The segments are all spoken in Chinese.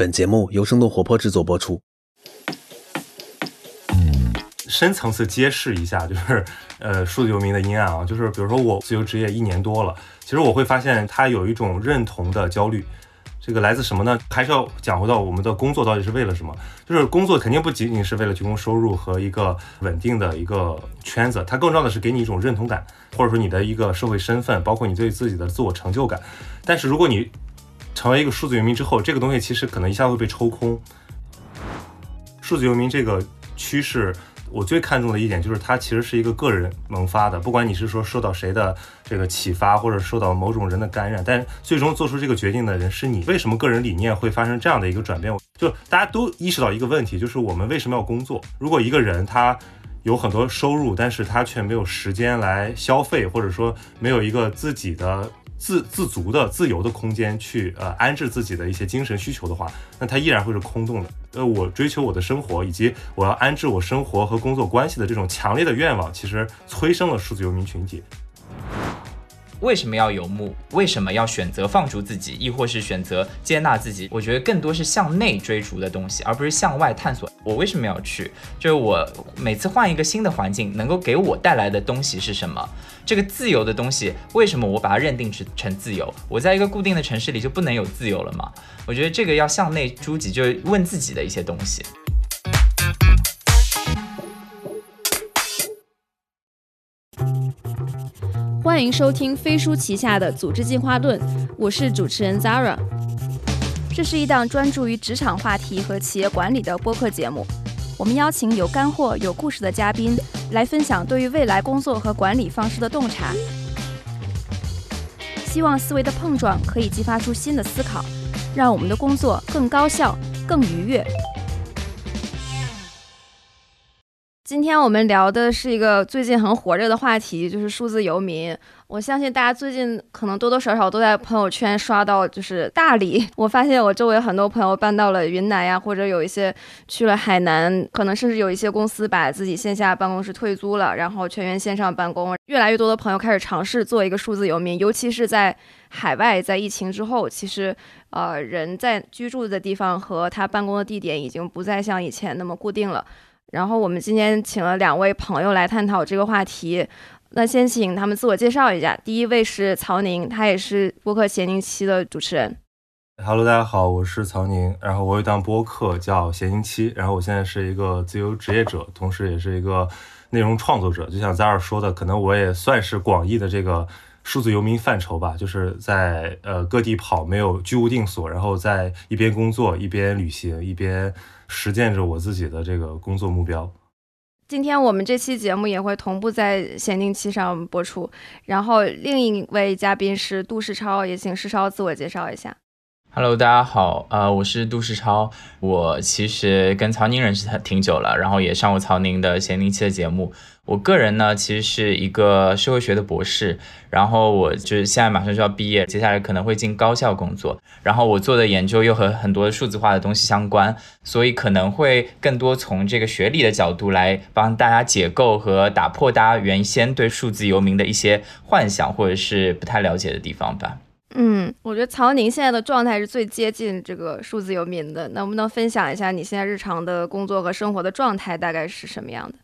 本节目由生动活泼制作播出。深层次揭示一下，就是呃数字游民的阴暗啊，就是比如说我自由职业一年多了，其实我会发现他有一种认同的焦虑，这个来自什么呢？还是要讲回到我们的工作到底是为了什么？就是工作肯定不仅仅是为了提供收入和一个稳定的一个圈子，它更重要的是给你一种认同感，或者说你的一个社会身份，包括你对自己的自我成就感。但是如果你成为一个数字游民之后，这个东西其实可能一下会被抽空。数字游民这个趋势，我最看重的一点就是它其实是一个个人萌发的，不管你是说受到谁的这个启发，或者受到某种人的感染，但最终做出这个决定的人是你。为什么个人理念会发生这样的一个转变？就大家都意识到一个问题，就是我们为什么要工作？如果一个人他有很多收入，但是他却没有时间来消费，或者说没有一个自己的。自自足的、自由的空间去呃安置自己的一些精神需求的话，那它依然会是空洞的。呃，我追求我的生活，以及我要安置我生活和工作关系的这种强烈的愿望，其实催生了数字游民群体。为什么要游牧？为什么要选择放逐自己，亦或是选择接纳自己？我觉得更多是向内追逐的东西，而不是向外探索。我为什么要去？就是我每次换一个新的环境，能够给我带来的东西是什么？这个自由的东西，为什么我把它认定成自由？我在一个固定的城市里就不能有自由了吗？我觉得这个要向内诸己，就是问自己的一些东西。欢迎收听飞书旗下的《组织进化论》，我是主持人 Zara。这是一档专注于职场话题和企业管理的播客节目。我们邀请有干货、有故事的嘉宾来分享对于未来工作和管理方式的洞察，希望思维的碰撞可以激发出新的思考，让我们的工作更高效、更愉悦。今天我们聊的是一个最近很火热的话题，就是数字游民。我相信大家最近可能多多少少都在朋友圈刷到，就是大理。我发现我周围很多朋友搬到了云南呀，或者有一些去了海南，可能甚至有一些公司把自己线下办公室退租了，然后全员线上办公。越来越多的朋友开始尝试做一个数字游民，尤其是在海外，在疫情之后，其实呃人在居住的地方和他办公的地点已经不再像以前那么固定了。然后我们今天请了两位朋友来探讨这个话题。那先请他们自我介绍一下。第一位是曹宁，他也是播客闲宁期的主持人。Hello，大家好，我是曹宁。然后我有档播客叫闲宁期。然后我现在是一个自由职业者，同时也是一个内容创作者。就像 Zara 说的，可能我也算是广义的这个数字游民范畴吧，就是在呃各地跑，没有居无定所，然后在一边工作一边旅行，一边实践着我自己的这个工作目标。今天我们这期节目也会同步在闲定期上播出。然后另一位嘉宾是杜世超，也请世超自我介绍一下。Hello，大家好，呃，我是杜世超。我其实跟曹宁认识挺久了，然后也上过曹宁的闲宁期的节目。我个人呢，其实是一个社会学的博士，然后我就是现在马上就要毕业，接下来可能会进高校工作，然后我做的研究又和很多数字化的东西相关，所以可能会更多从这个学理的角度来帮大家解构和打破大家原先对数字游民的一些幻想或者是不太了解的地方吧。嗯，我觉得曹宁现在的状态是最接近这个数字游民的，能不能分享一下你现在日常的工作和生活的状态大概是什么样的？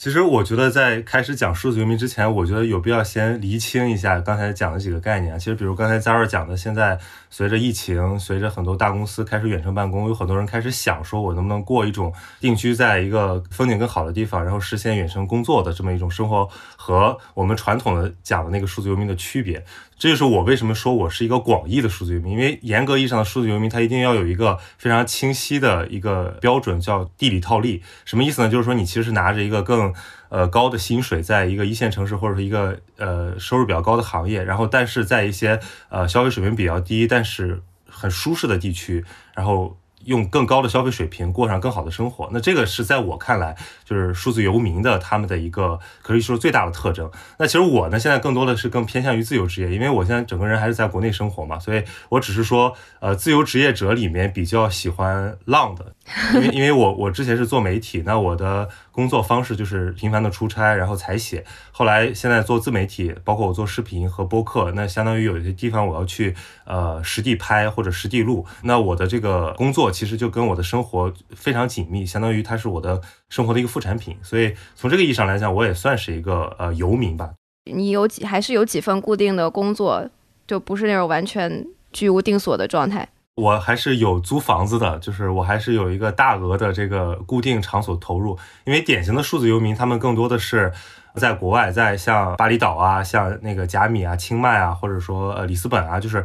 其实我觉得在开始讲数字游民之前，我觉得有必要先厘清一下刚才讲的几个概念。其实，比如刚才 Zara 讲的，现在随着疫情，随着很多大公司开始远程办公，有很多人开始想说，我能不能过一种定居在一个风景更好的地方，然后实现远程工作的这么一种生活，和我们传统的讲的那个数字游民的区别。这就是我为什么说我是一个广义的数字游民，因为严格意义上的数字游民，它一定要有一个非常清晰的一个标准，叫地理套利。什么意思呢？就是说你其实是拿着一个更呃高的薪水，在一个一线城市或者是一个呃收入比较高的行业，然后但是在一些呃消费水平比较低，但是很舒适的地区，然后。用更高的消费水平过上更好的生活，那这个是在我看来就是数字游民的他们的一个可以说最大的特征。那其实我呢，现在更多的是更偏向于自由职业，因为我现在整个人还是在国内生活嘛，所以我只是说，呃，自由职业者里面比较喜欢浪的，因为因为我我之前是做媒体，那我的工作方式就是频繁的出差，然后采写。后来现在做自媒体，包括我做视频和播客，那相当于有一些地方我要去呃实地拍或者实地录。那我的这个工作其实就跟我的生活非常紧密，相当于它是我的生活的一个副产品。所以从这个意义上来讲，我也算是一个呃游民吧。你有几还是有几份固定的工作，就不是那种完全居无定所的状态。我还是有租房子的，就是我还是有一个大额的这个固定场所投入。因为典型的数字游民，他们更多的是在国外，在像巴厘岛啊、像那个贾米啊、清迈啊，或者说呃里斯本啊，就是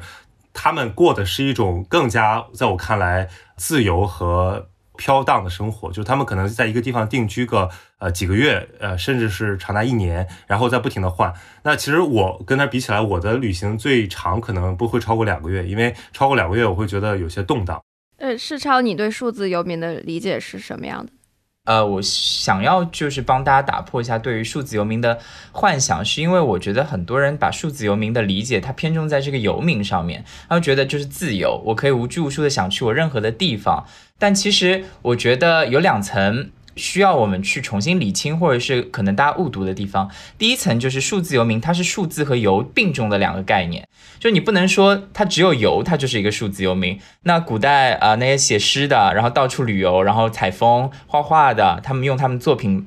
他们过的是一种更加在我看来自由和。飘荡的生活，就是他们可能在一个地方定居个呃几个月，呃甚至是长达一年，然后再不停的换。那其实我跟他比起来，我的旅行最长可能不会超过两个月，因为超过两个月我会觉得有些动荡。呃，世超，你对数字游民的理解是什么样的？呃，我想要就是帮大家打破一下对于数字游民的幻想，是因为我觉得很多人把数字游民的理解，它偏重在这个游民上面，他觉得就是自由，我可以无拘无束的想去我任何的地方。但其实我觉得有两层。需要我们去重新理清，或者是可能大家误读的地方。第一层就是数字游民，它是数字和游并重的两个概念，就你不能说它只有游，它就是一个数字游民。那古代啊，那些写诗的，然后到处旅游，然后采风、画画的，他们用他们作品。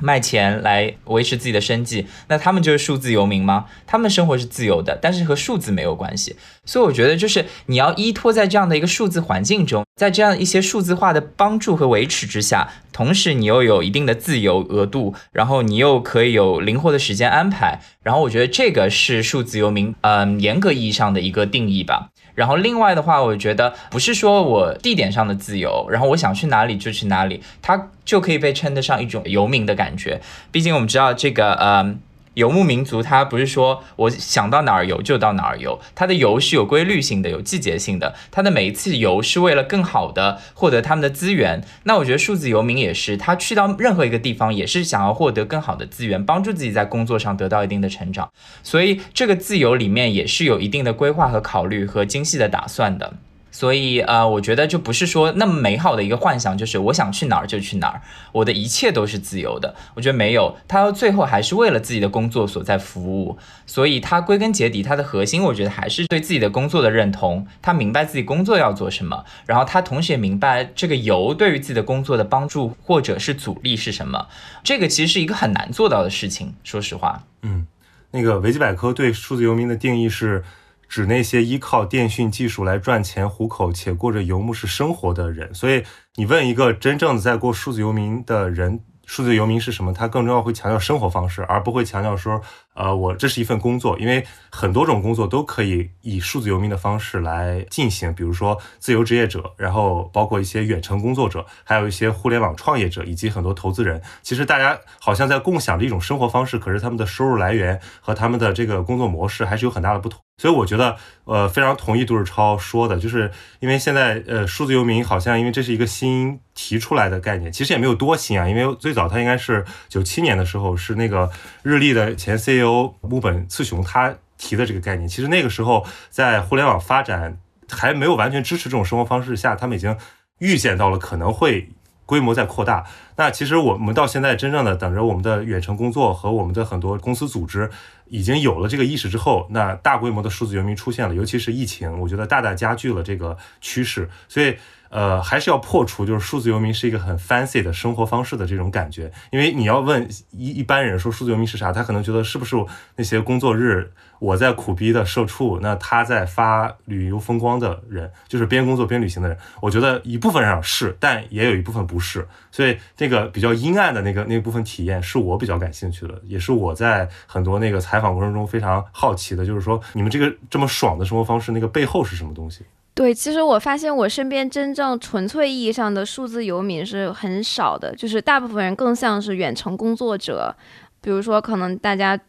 卖钱来维持自己的生计，那他们就是数字游民吗？他们生活是自由的，但是和数字没有关系。所以我觉得，就是你要依托在这样的一个数字环境中，在这样一些数字化的帮助和维持之下，同时你又有一定的自由额度，然后你又可以有灵活的时间安排。然后我觉得这个是数字游民，嗯，严格意义上的一个定义吧。然后另外的话，我觉得不是说我地点上的自由，然后我想去哪里就去哪里，它就可以被称得上一种游民的感觉。毕竟我们知道这个，呃。游牧民族，它不是说我想到哪儿游就到哪儿游，它的游是有规律性的，有季节性的。它的每一次游是为了更好的获得他们的资源。那我觉得数字游民也是，他去到任何一个地方也是想要获得更好的资源，帮助自己在工作上得到一定的成长。所以这个自由里面也是有一定的规划和考虑和精细的打算的。所以，呃，我觉得就不是说那么美好的一个幻想，就是我想去哪儿就去哪儿，我的一切都是自由的。我觉得没有，他最后还是为了自己的工作所在服务。所以，他归根结底，他的核心，我觉得还是对自己的工作的认同。他明白自己工作要做什么，然后他同时也明白这个游对于自己的工作的帮助或者是阻力是什么。这个其实是一个很难做到的事情，说实话。嗯，那个维基百科对数字游民的定义是。指那些依靠电讯技术来赚钱糊口且过着游牧式生活的人，所以你问一个真正的在过数字游民的人。数字游民是什么？他更重要会强调生活方式，而不会强调说，呃，我这是一份工作，因为很多种工作都可以以数字游民的方式来进行。比如说自由职业者，然后包括一些远程工作者，还有一些互联网创业者，以及很多投资人。其实大家好像在共享着一种生活方式，可是他们的收入来源和他们的这个工作模式还是有很大的不同。所以我觉得，呃，非常同意杜志超说的，就是因为现在，呃，数字游民好像因为这是一个新提出来的概念，其实也没有多新啊，因为最早它应该是九七年的时候，是那个日立的前 C 由木本次雄他提的这个概念。其实那个时候在互联网发展还没有完全支持这种生活方式下，他们已经预见到了可能会。规模在扩大，那其实我们到现在真正的等着我们的远程工作和我们的很多公司组织已经有了这个意识之后，那大规模的数字游民出现了，尤其是疫情，我觉得大大加剧了这个趋势，所以。呃，还是要破除，就是数字游民是一个很 fancy 的生活方式的这种感觉。因为你要问一一般人说数字游民是啥，他可能觉得是不是那些工作日我在苦逼的社畜，那他在发旅游风光的人，就是边工作边旅行的人。我觉得一部分上是，但也有一部分不是。所以这个比较阴暗的那个那部分体验，是我比较感兴趣的，也是我在很多那个采访过程中非常好奇的，就是说你们这个这么爽的生活方式，那个背后是什么东西？对，其实我发现我身边真正纯粹意义上的数字游民是很少的，就是大部分人更像是远程工作者。比如说，可能大家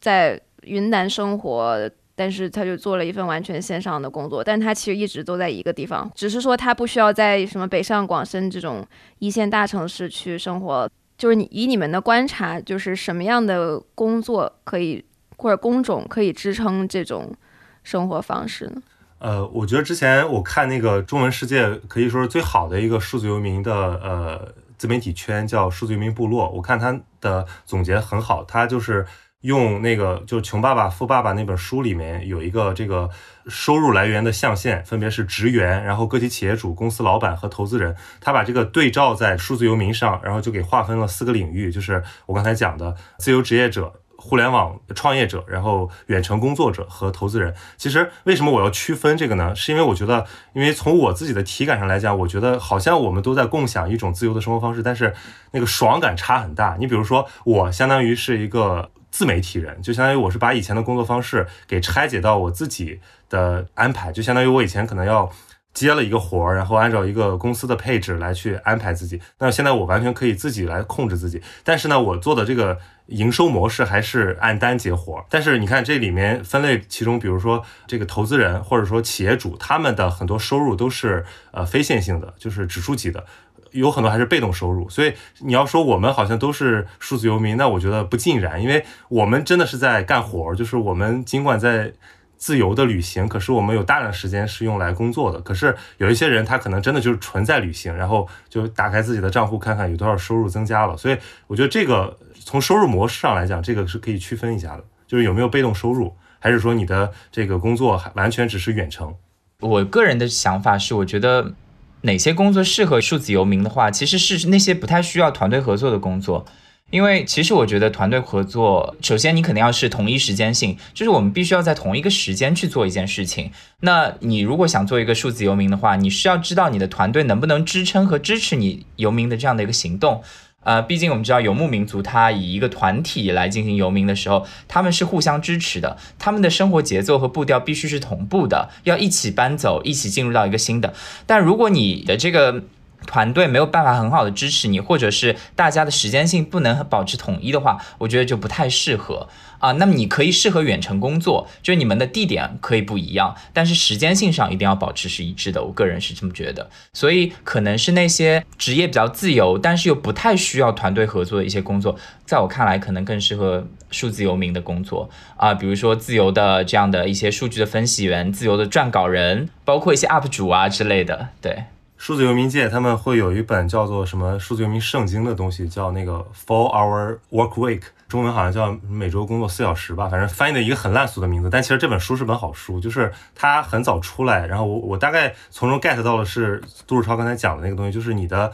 在云南生活，但是他就做了一份完全线上的工作，但他其实一直都在一个地方，只是说他不需要在什么北上广深这种一线大城市去生活。就是你以你们的观察，就是什么样的工作可以或者工种可以支撑这种生活方式呢？呃，我觉得之前我看那个中文世界可以说是最好的一个数字游民的呃自媒体圈，叫数字游民部落。我看他的总结很好，他就是用那个就是《穷爸爸富爸爸》那本书里面有一个这个收入来源的象限，分别是职员、然后个体企业主、公司老板和投资人。他把这个对照在数字游民上，然后就给划分了四个领域，就是我刚才讲的自由职业者。互联网创业者，然后远程工作者和投资人，其实为什么我要区分这个呢？是因为我觉得，因为从我自己的体感上来讲，我觉得好像我们都在共享一种自由的生活方式，但是那个爽感差很大。你比如说，我相当于是一个自媒体人，就相当于我是把以前的工作方式给拆解到我自己的安排，就相当于我以前可能要。接了一个活儿，然后按照一个公司的配置来去安排自己。那现在我完全可以自己来控制自己，但是呢，我做的这个营收模式还是按单接活儿。但是你看这里面分类，其中比如说这个投资人或者说企业主，他们的很多收入都是呃非线性的，就是指数级的，有很多还是被动收入。所以你要说我们好像都是数字游民，那我觉得不尽然，因为我们真的是在干活儿，就是我们尽管在。自由的旅行，可是我们有大量时间是用来工作的。可是有一些人，他可能真的就是纯在旅行，然后就打开自己的账户看看有多少收入增加了。所以我觉得这个从收入模式上来讲，这个是可以区分一下的，就是有没有被动收入，还是说你的这个工作还完全只是远程。我个人的想法是，我觉得哪些工作适合数字游民的话，其实是那些不太需要团队合作的工作。因为其实我觉得团队合作，首先你肯定要是同一时间性，就是我们必须要在同一个时间去做一件事情。那你如果想做一个数字游民的话，你需要知道你的团队能不能支撑和支持你游民的这样的一个行动。呃，毕竟我们知道游牧民族他以一个团体来进行游民的时候，他们是互相支持的，他们的生活节奏和步调必须是同步的，要一起搬走，一起进入到一个新的。但如果你的这个团队没有办法很好的支持你，或者是大家的时间性不能保持统一的话，我觉得就不太适合啊。那么你可以适合远程工作，就是你们的地点可以不一样，但是时间性上一定要保持是一致的。我个人是这么觉得，所以可能是那些职业比较自由，但是又不太需要团队合作的一些工作，在我看来可能更适合数字游民的工作啊，比如说自由的这样的一些数据的分析员、自由的撰稿人，包括一些 UP 主啊之类的，对。数字游民界他们会有一本叫做什么数字游民圣经的东西，叫那个 “For Our Work Week，中文好像叫每周工作四小时吧，反正翻译的一个很烂俗的名字。但其实这本书是本好书，就是它很早出来，然后我我大概从中 get 到的是杜志超刚才讲的那个东西，就是你的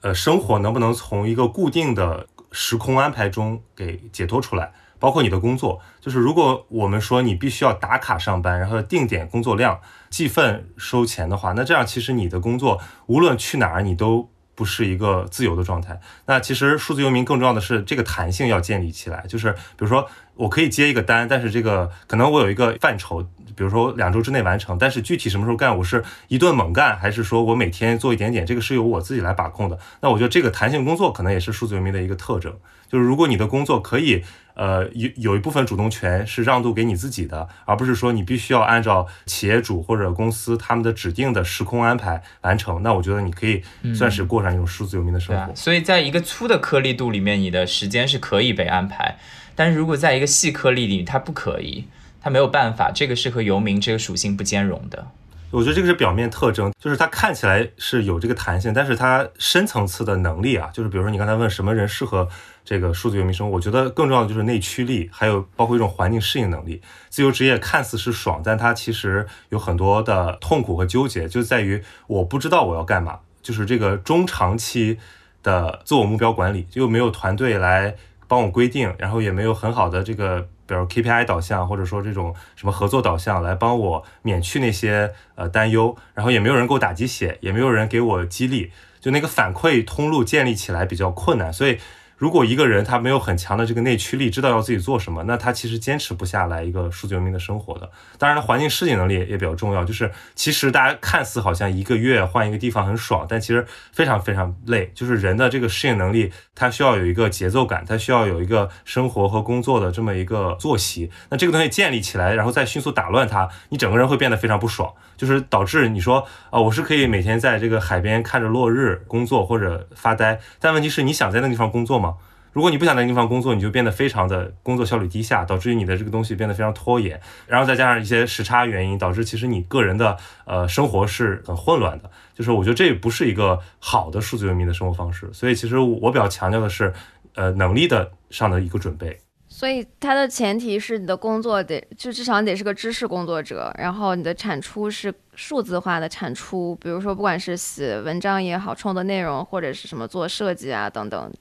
呃生活能不能从一个固定的时空安排中给解脱出来。包括你的工作，就是如果我们说你必须要打卡上班，然后定点工作量计份收钱的话，那这样其实你的工作无论去哪儿，你都不是一个自由的状态。那其实数字游民更重要的是这个弹性要建立起来，就是比如说我可以接一个单，但是这个可能我有一个范畴，比如说两周之内完成，但是具体什么时候干，我是一顿猛干，还是说我每天做一点点，这个是由我自己来把控的。那我觉得这个弹性工作可能也是数字游民的一个特征，就是如果你的工作可以。呃，有有一部分主动权是让渡给你自己的，而不是说你必须要按照企业主或者公司他们的指定的时空安排完成。那我觉得你可以算是过上一种数字游民的生活。所以，在一个粗的颗粒度里面，你的时间是可以被安排；但是如果在一个细颗粒里，它不可以，它没有办法。这个是和游民这个属性不兼容的。我觉得这个是表面特征，就是它看起来是有这个弹性，但是它深层次的能力啊，就是比如说你刚才问什么人适合。这个数字游民生活，我觉得更重要的就是内驱力，还有包括一种环境适应能力。自由职业看似是爽，但它其实有很多的痛苦和纠结，就在于我不知道我要干嘛，就是这个中长期的自我目标管理，又没有团队来帮我规定，然后也没有很好的这个，比如 KPI 导向，或者说这种什么合作导向来帮我免去那些呃担忧，然后也没有人给我打鸡血，也没有人给我激励，就那个反馈通路建立起来比较困难，所以。如果一个人他没有很强的这个内驱力，知道要自己做什么，那他其实坚持不下来一个数字游民的生活的。当然，环境适应能力也比较重要。就是其实大家看似好像一个月换一个地方很爽，但其实非常非常累。就是人的这个适应能力，他需要有一个节奏感，他需要有一个生活和工作的这么一个作息。那这个东西建立起来，然后再迅速打乱它，你整个人会变得非常不爽。就是导致你说啊，我是可以每天在这个海边看着落日工作或者发呆，但问题是你想在那个地方工作吗？如果你不想在那个地方工作，你就变得非常的工作效率低下，导致于你的这个东西变得非常拖延，然后再加上一些时差原因，导致其实你个人的呃生活是很混乱的。就是我觉得这不是一个好的数字游民的生活方式，所以其实我比较强调的是，呃，能力的上的一个准备。所以它的前提是你的工作得就至少你得是个知识工作者，然后你的产出是数字化的产出，比如说不管是写文章也好，创作内容或者是什么做设计啊等等，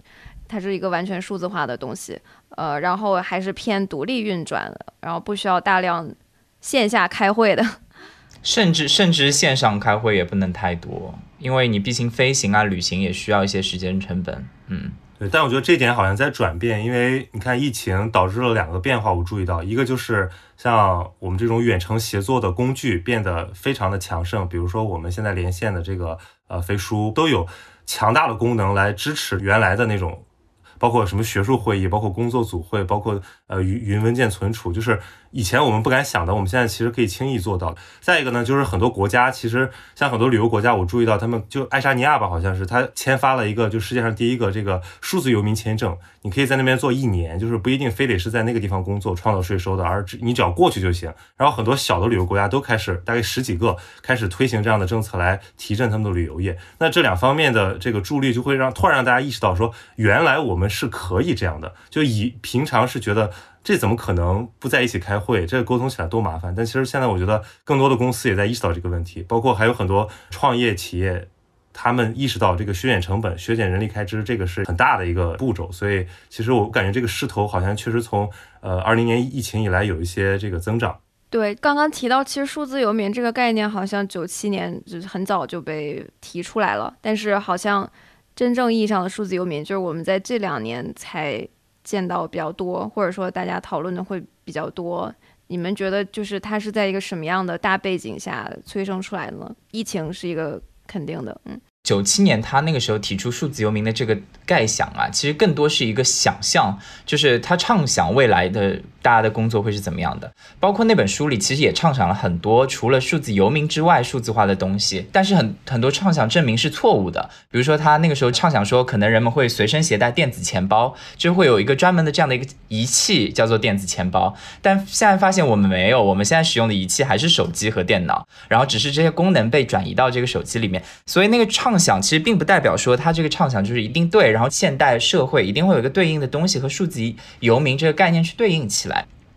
它是一个完全数字化的东西。呃，然后还是偏独立运转的，然后不需要大量线下开会的。甚至甚至线上开会也不能太多，因为你毕竟飞行啊、旅行也需要一些时间成本。嗯，对。但我觉得这点好像在转变，因为你看疫情导致了两个变化，我注意到一个就是像我们这种远程协作的工具变得非常的强盛，比如说我们现在连线的这个呃飞书都有强大的功能来支持原来的那种。包括什么学术会议，包括工作组会，包括呃云云文件存储，就是以前我们不敢想的，我们现在其实可以轻易做到。再一个呢，就是很多国家，其实像很多旅游国家，我注意到他们就爱沙尼亚吧，好像是他签发了一个就世界上第一个这个数字游民签证，你可以在那边做一年，就是不一定非得是在那个地方工作创造税收的，而只你只要过去就行。然后很多小的旅游国家都开始，大概十几个开始推行这样的政策来提振他们的旅游业。那这两方面的这个助力，就会让突然让大家意识到说，原来我们。是可以这样的，就以平常是觉得这怎么可能不在一起开会，这沟通起来多麻烦。但其实现在我觉得更多的公司也在意识到这个问题，包括还有很多创业企业，他们意识到这个削减成本、削减人力开支，这个是很大的一个步骤。所以其实我感觉这个势头好像确实从呃二零年疫情以来有一些这个增长。对，刚刚提到其实数字游民这个概念，好像九七年就是很早就被提出来了，但是好像。真正意义上的数字游民，就是我们在这两年才见到比较多，或者说大家讨论的会比较多。你们觉得，就是它是在一个什么样的大背景下催生出来的呢？疫情是一个肯定的，嗯。九七年，他那个时候提出数字游民的这个概想啊，其实更多是一个想象，就是他畅想未来的大家的工作会是怎么样的。包括那本书里，其实也畅想了很多除了数字游民之外数字化的东西。但是很很多畅想证明是错误的。比如说，他那个时候畅想说，可能人们会随身携带电子钱包，就会有一个专门的这样的一个仪器叫做电子钱包。但现在发现我们没有，我们现在使用的仪器还是手机和电脑，然后只是这些功能被转移到这个手机里面。所以那个畅。想其实并不代表说他这个畅想就是一定对，然后现代社会一定会有一个对应的东西和数字游民这个概念去对应起来。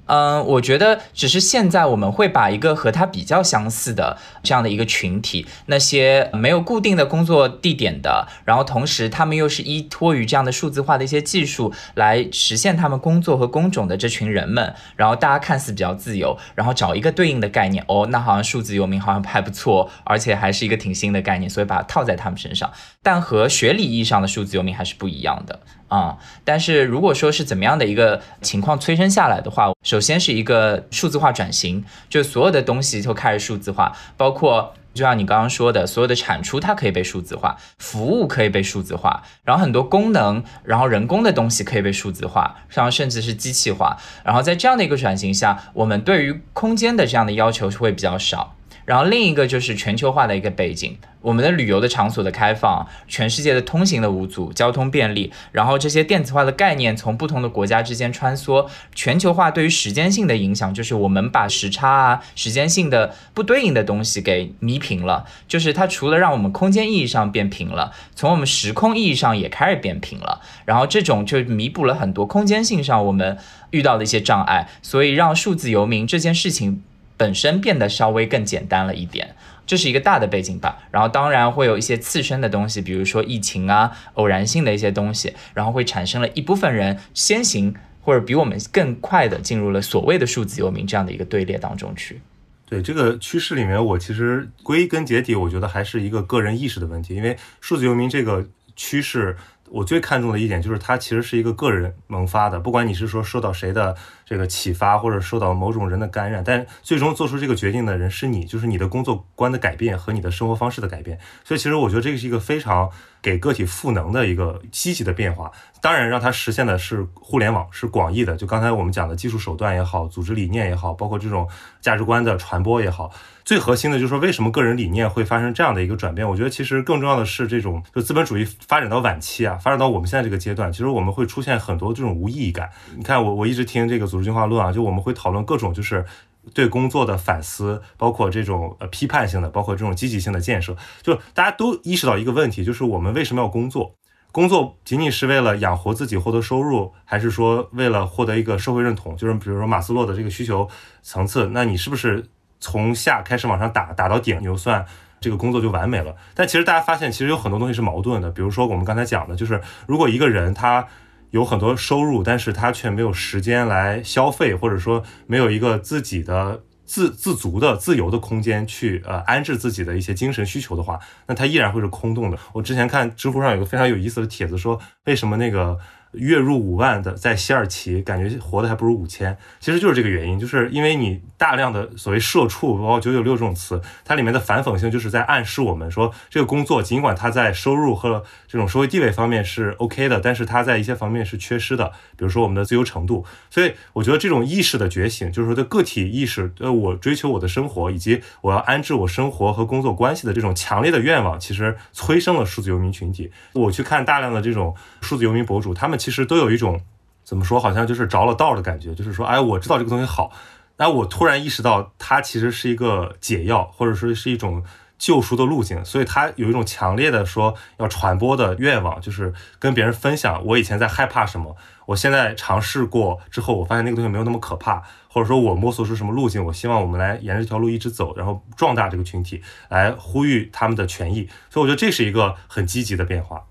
嗯，我觉得只是现在我们会把一个和他比较相似的这样的一个群体，那些没有固定的工作地点的，然后同时他们又是依托于这样的数字化的一些技术来实现他们工作和工种的这群人们，然后大家看似比较自由，然后找一个对应的概念，哦，那好像数字游民好像还不错，而且还是一个挺新的概念，所以把它套在他们身上，但和学理意义上的数字游民还是不一样的。啊，但是如果说是怎么样的一个情况催生下来的话，首先是一个数字化转型，就所有的东西都开始数字化，包括就像你刚刚说的，所有的产出它可以被数字化，服务可以被数字化，然后很多功能，然后人工的东西可以被数字化，然后甚至是机器化，然后在这样的一个转型下，我们对于空间的这样的要求会比较少。然后另一个就是全球化的一个背景，我们的旅游的场所的开放，全世界的通行的无阻，交通便利，然后这些电子化的概念从不同的国家之间穿梭，全球化对于时间性的影响，就是我们把时差啊、时间性的不对应的东西给弥平了，就是它除了让我们空间意义上变平了，从我们时空意义上也开始变平了，然后这种就弥补了很多空间性上我们遇到的一些障碍，所以让数字游民这件事情。本身变得稍微更简单了一点，这是一个大的背景吧。然后当然会有一些次生的东西，比如说疫情啊、偶然性的一些东西，然后会产生了一部分人先行或者比我们更快的进入了所谓的数字游民这样的一个队列当中去。对这个趋势里面，我其实归根结底，我觉得还是一个个人意识的问题，因为数字游民这个趋势。我最看重的一点就是，它其实是一个个人萌发的，不管你是说受到谁的这个启发，或者受到某种人的感染，但最终做出这个决定的人是你，就是你的工作观的改变和你的生活方式的改变。所以，其实我觉得这个是一个非常给个体赋能的一个积极的变化。当然，让它实现的是互联网，是广义的。就刚才我们讲的技术手段也好，组织理念也好，包括这种价值观的传播也好。最核心的就是说，为什么个人理念会发生这样的一个转变？我觉得其实更重要的是这种，就资本主义发展到晚期啊，发展到我们现在这个阶段，其实我们会出现很多这种无意义感。你看，我我一直听这个组织进化论啊，就我们会讨论各种就是对工作的反思，包括这种呃批判性的，包括这种积极性的建设，就大家都意识到一个问题，就是我们为什么要工作？工作仅仅是为了养活自己、获得收入，还是说为了获得一个社会认同？就是比如说马斯洛的这个需求层次，那你是不是？从下开始往上打，打到顶，你就算这个工作就完美了。但其实大家发现，其实有很多东西是矛盾的。比如说我们刚才讲的，就是如果一个人他有很多收入，但是他却没有时间来消费，或者说没有一个自己的自自足的自由的空间去呃安置自己的一些精神需求的话，那他依然会是空洞的。我之前看知乎上有个非常有意思的帖子，说为什么那个。月入五万的在西二旗，感觉活的还不如五千，其实就是这个原因，就是因为你大量的所谓社畜，包括九九六这种词，它里面的反讽性就是在暗示我们说，这个工作尽管它在收入和这种社会地位方面是 OK 的，但是它在一些方面是缺失的，比如说我们的自由程度。所以我觉得这种意识的觉醒，就是说对个体意识，呃，我追求我的生活，以及我要安置我生活和工作关系的这种强烈的愿望，其实催生了数字游民群体。我去看大量的这种数字游民博主，他们。其实都有一种怎么说，好像就是着了道的感觉，就是说，哎，我知道这个东西好，那我突然意识到它其实是一个解药，或者说是一种救赎的路径，所以他有一种强烈的说要传播的愿望，就是跟别人分享我以前在害怕什么，我现在尝试过之后，我发现那个东西没有那么可怕，或者说我摸索出什么路径，我希望我们来沿着这条路一直走，然后壮大这个群体，来呼吁他们的权益，所以我觉得这是一个很积极的变化。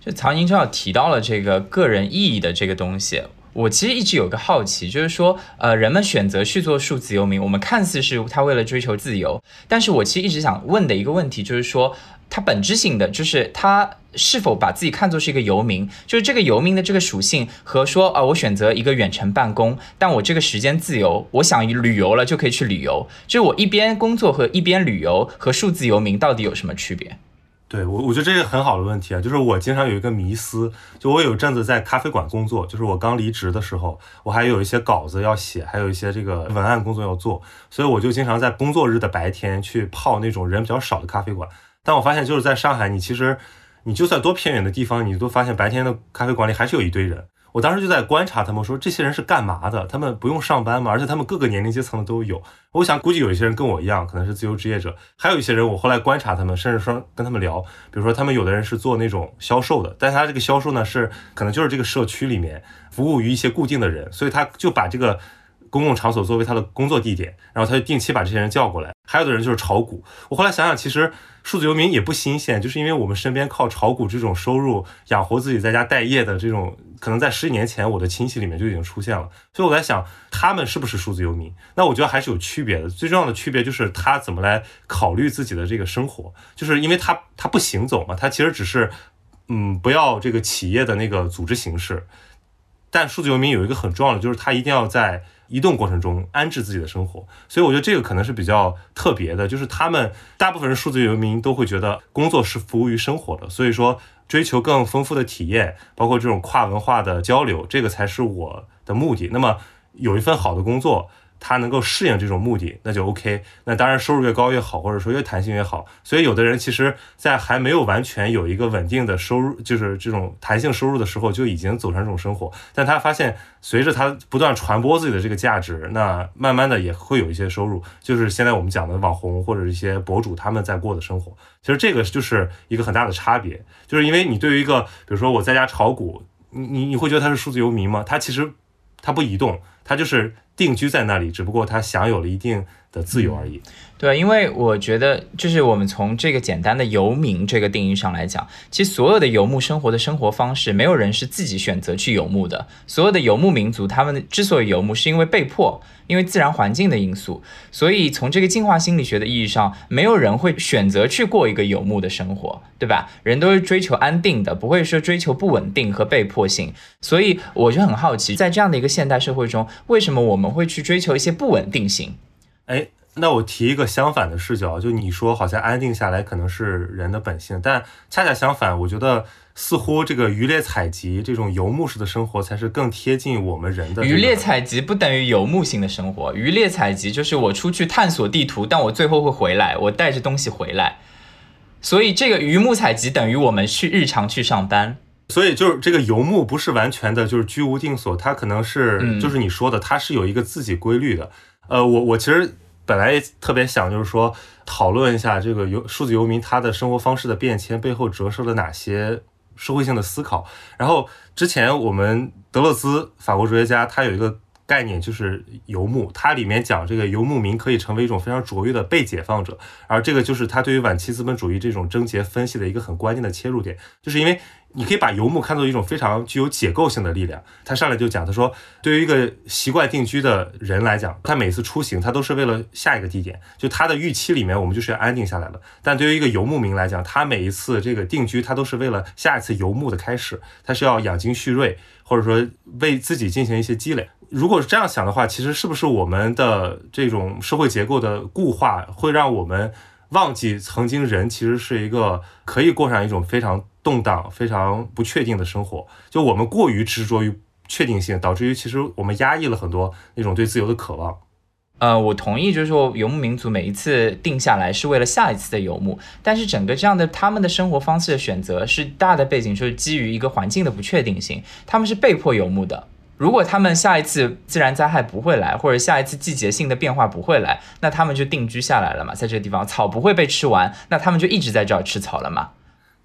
就曹宁正好提到了这个个人意义的这个东西，我其实一直有个好奇，就是说，呃，人们选择去做数字游民，我们看似是他为了追求自由，但是我其实一直想问的一个问题，就是说，他本质性的就是他是否把自己看作是一个游民，就是这个游民的这个属性和说，啊，我选择一个远程办公，但我这个时间自由，我想旅游了就可以去旅游，就是我一边工作和一边旅游和数字游民到底有什么区别？对我，我觉得这个很好的问题啊。就是我经常有一个迷思，就我有阵子在咖啡馆工作，就是我刚离职的时候，我还有一些稿子要写，还有一些这个文案工作要做，所以我就经常在工作日的白天去泡那种人比较少的咖啡馆。但我发现，就是在上海，你其实你就算多偏远的地方，你都发现白天的咖啡馆里还是有一堆人。我当时就在观察他们，说这些人是干嘛的？他们不用上班吗？而且他们各个年龄阶层的都有。我想估计有一些人跟我一样，可能是自由职业者，还有一些人，我后来观察他们，甚至说跟他们聊，比如说他们有的人是做那种销售的，但他这个销售呢是可能就是这个社区里面服务于一些固定的人，所以他就把这个公共场所作为他的工作地点，然后他就定期把这些人叫过来。还有的人就是炒股。我后来想想，其实。数字游民也不新鲜，就是因为我们身边靠炒股这种收入养活自己，在家待业的这种，可能在十几年前我的亲戚里面就已经出现了。所以我在想，他们是不是数字游民？那我觉得还是有区别的。最重要的区别就是他怎么来考虑自己的这个生活，就是因为他他不行走嘛，他其实只是，嗯，不要这个企业的那个组织形式。但数字游民有一个很重要的，就是他一定要在。移动过程中安置自己的生活，所以我觉得这个可能是比较特别的，就是他们大部分人数字游民都会觉得工作是服务于生活的，所以说追求更丰富的体验，包括这种跨文化的交流，这个才是我的目的。那么有一份好的工作。他能够适应这种目的，那就 OK。那当然，收入越高越好，或者说越弹性越好。所以，有的人其实，在还没有完全有一个稳定的收入，就是这种弹性收入的时候，就已经走上这种生活。但他发现，随着他不断传播自己的这个价值，那慢慢的也会有一些收入。就是现在我们讲的网红或者一些博主他们在过的生活。其实这个就是一个很大的差别，就是因为你对于一个，比如说我在家炒股，你你你会觉得他是数字游民吗？他其实他不移动，他就是。定居在那里，只不过他享有了一定的自由而已。对，因为我觉得，就是我们从这个简单的游民这个定义上来讲，其实所有的游牧生活的生活方式，没有人是自己选择去游牧的。所有的游牧民族，他们之所以游牧，是因为被迫，因为自然环境的因素。所以从这个进化心理学的意义上，没有人会选择去过一个游牧的生活，对吧？人都是追求安定的，不会说追求不稳定和被迫性。所以我就很好奇，在这样的一个现代社会中，为什么我们会去追求一些不稳定性？哎。那我提一个相反的视角，就你说好像安定下来可能是人的本性，但恰恰相反，我觉得似乎这个渔猎采集这种游牧式的生活才是更贴近我们人的、渔猎采集不等于游牧性的生活，渔猎采集就是我出去探索地图，但我最后会回来，我带着东西回来。所以这个渔牧采集等于我们去日常去上班。所以就是这个游牧不是完全的就是居无定所，它可能是就是你说的，它是有一个自己规律的。呃，我我其实。本来特别想就是说讨论一下这个游数字游民他的生活方式的变迁背后折射了哪些社会性的思考。然后之前我们德勒兹法国哲学家他有一个概念就是游牧，它里面讲这个游牧民可以成为一种非常卓越的被解放者，而这个就是他对于晚期资本主义这种症结分析的一个很关键的切入点，就是因为。你可以把游牧看作一种非常具有解构性的力量。他上来就讲，他说，对于一个习惯定居的人来讲，他每次出行，他都是为了下一个地点。就他的预期里面，我们就是要安定下来了。但对于一个游牧民来讲，他每一次这个定居，他都是为了下一次游牧的开始，他是要养精蓄锐，或者说为自己进行一些积累。如果是这样想的话，其实是不是我们的这种社会结构的固化，会让我们忘记曾经人其实是一个可以过上一种非常。动荡、非常不确定的生活，就我们过于执着于确定性，导致于其实我们压抑了很多那种对自由的渴望。呃，我同意，就是说游牧民族每一次定下来是为了下一次的游牧，但是整个这样的他们的生活方式的选择是大的背景，就是基于一个环境的不确定性，他们是被迫游牧的。如果他们下一次自然灾害不会来，或者下一次季节性的变化不会来，那他们就定居下来了嘛，在这个地方草不会被吃完，那他们就一直在这儿吃草了嘛。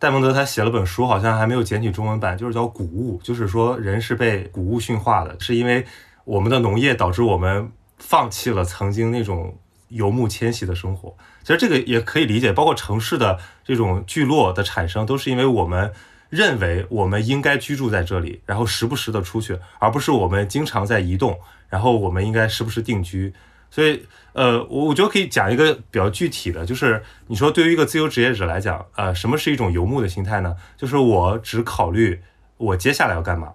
戴蒙德他写了本书，好像还没有简体中文版，就是叫《谷物》，就是说人是被谷物驯化的，是因为我们的农业导致我们放弃了曾经那种游牧迁徙的生活。其实这个也可以理解，包括城市的这种聚落的产生，都是因为我们认为我们应该居住在这里，然后时不时的出去，而不是我们经常在移动，然后我们应该时不时定居。所以，呃，我我觉得可以讲一个比较具体的，就是你说对于一个自由职业者来讲，呃，什么是一种游牧的心态呢？就是我只考虑我接下来要干嘛。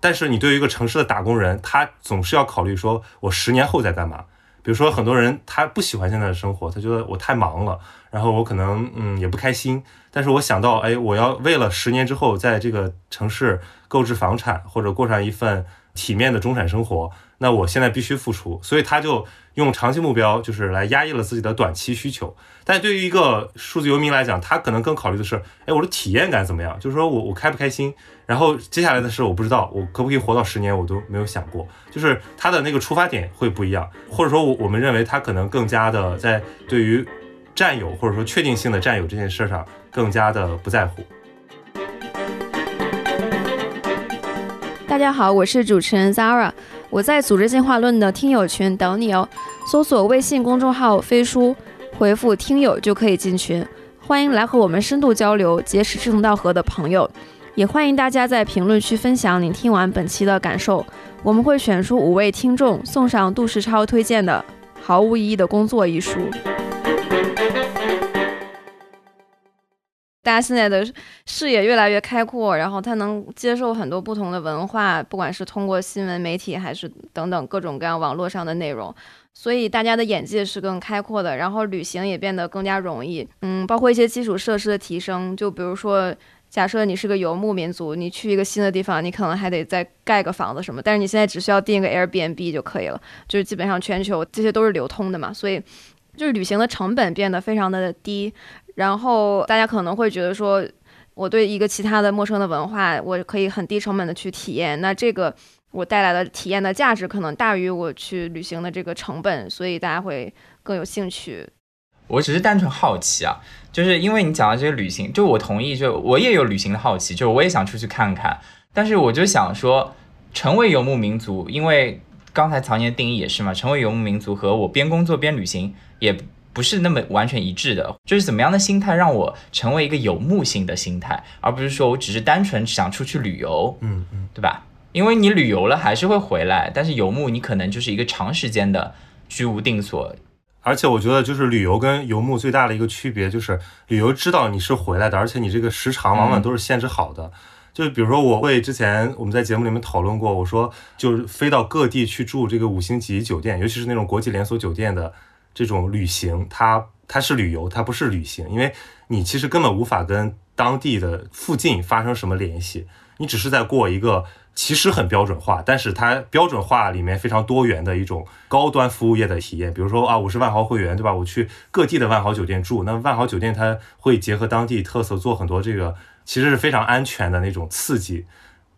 但是你对于一个城市的打工人，他总是要考虑说我十年后再干嘛。比如说很多人他不喜欢现在的生活，他觉得我太忙了，然后我可能嗯也不开心。但是我想到，哎，我要为了十年之后在这个城市购置房产，或者过上一份体面的中产生活。那我现在必须付出，所以他就用长期目标，就是来压抑了自己的短期需求。但对于一个数字游民来讲，他可能更考虑的是，哎，我的体验感怎么样？就是说我我开不开心？然后接下来的事我不知道，我可不可以活到十年，我都没有想过。就是他的那个出发点会不一样，或者说，我我们认为他可能更加的在对于占有或者说确定性的占有这件事上更加的不在乎。大家好，我是主持人 Zara。我在组织进化论的听友群等你哦，搜索微信公众号“飞书”，回复“听友”就可以进群。欢迎来和我们深度交流，结识志同道合的朋友。也欢迎大家在评论区分享你听完本期的感受，我们会选出五位听众，送上杜世超推荐的《毫无意义的工作》一书。大家现在的视野越来越开阔，然后他能接受很多不同的文化，不管是通过新闻媒体还是等等各种各样网络上的内容，所以大家的眼界是更开阔的，然后旅行也变得更加容易。嗯，包括一些基础设施的提升，就比如说，假设你是个游牧民族，你去一个新的地方，你可能还得再盖个房子什么，但是你现在只需要订一个 Airbnb 就可以了，就是基本上全球这些都是流通的嘛，所以就是旅行的成本变得非常的低。然后大家可能会觉得说，我对一个其他的陌生的文化，我可以很低成本的去体验，那这个我带来的体验的价值可能大于我去旅行的这个成本，所以大家会更有兴趣。我只是单纯好奇啊，就是因为你讲到这个旅行，就我同意，就我也有旅行的好奇，就我也想出去看看，但是我就想说，成为游牧民族，因为刚才曹年定义也是嘛，成为游牧民族和我边工作边旅行也。不是那么完全一致的，就是怎么样的心态让我成为一个游牧性的心态，而不是说我只是单纯想出去旅游，嗯嗯，对吧？因为你旅游了还是会回来，但是游牧你可能就是一个长时间的居无定所。而且我觉得就是旅游跟游牧最大的一个区别就是，旅游知道你是回来的，而且你这个时长往往都是限制好的。就是比如说我会之前我们在节目里面讨论过，我说就是飞到各地去住这个五星级酒店，尤其是那种国际连锁酒店的。这种旅行，它它是旅游，它不是旅行，因为你其实根本无法跟当地的附近发生什么联系，你只是在过一个其实很标准化，但是它标准化里面非常多元的一种高端服务业的体验。比如说啊，我是万豪会员，对吧？我去各地的万豪酒店住，那万豪酒店它会结合当地特色做很多这个其实是非常安全的那种刺激。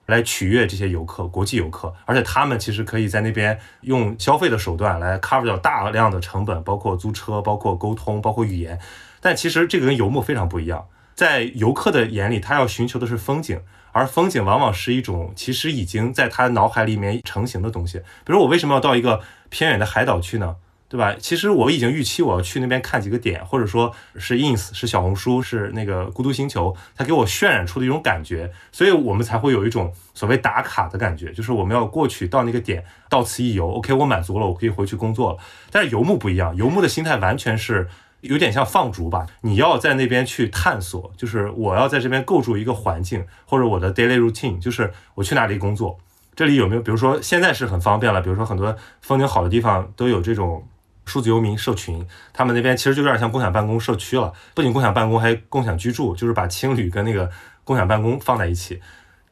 来取悦这些游客，国际游客，而且他们其实可以在那边用消费的手段来 cover 掉大量的成本，包括租车、包括沟通、包括语言。但其实这个跟游牧非常不一样，在游客的眼里，他要寻求的是风景，而风景往往是一种其实已经在他脑海里面成型的东西。比如我为什么要到一个偏远的海岛去呢？对吧？其实我已经预期我要去那边看几个点，或者说是 ins，是小红书，是那个孤独星球，它给我渲染出的一种感觉，所以我们才会有一种所谓打卡的感觉，就是我们要过去到那个点，到此一游。OK，我满足了，我可以回去工作了。但是游牧不一样，游牧的心态完全是有点像放逐吧，你要在那边去探索，就是我要在这边构筑一个环境，或者我的 daily routine，就是我去哪里工作，这里有没有？比如说现在是很方便了，比如说很多风景好的地方都有这种。数字游民社群，他们那边其实就有点像共享办公社区了，不仅共享办公，还共享居住，就是把青旅跟那个共享办公放在一起。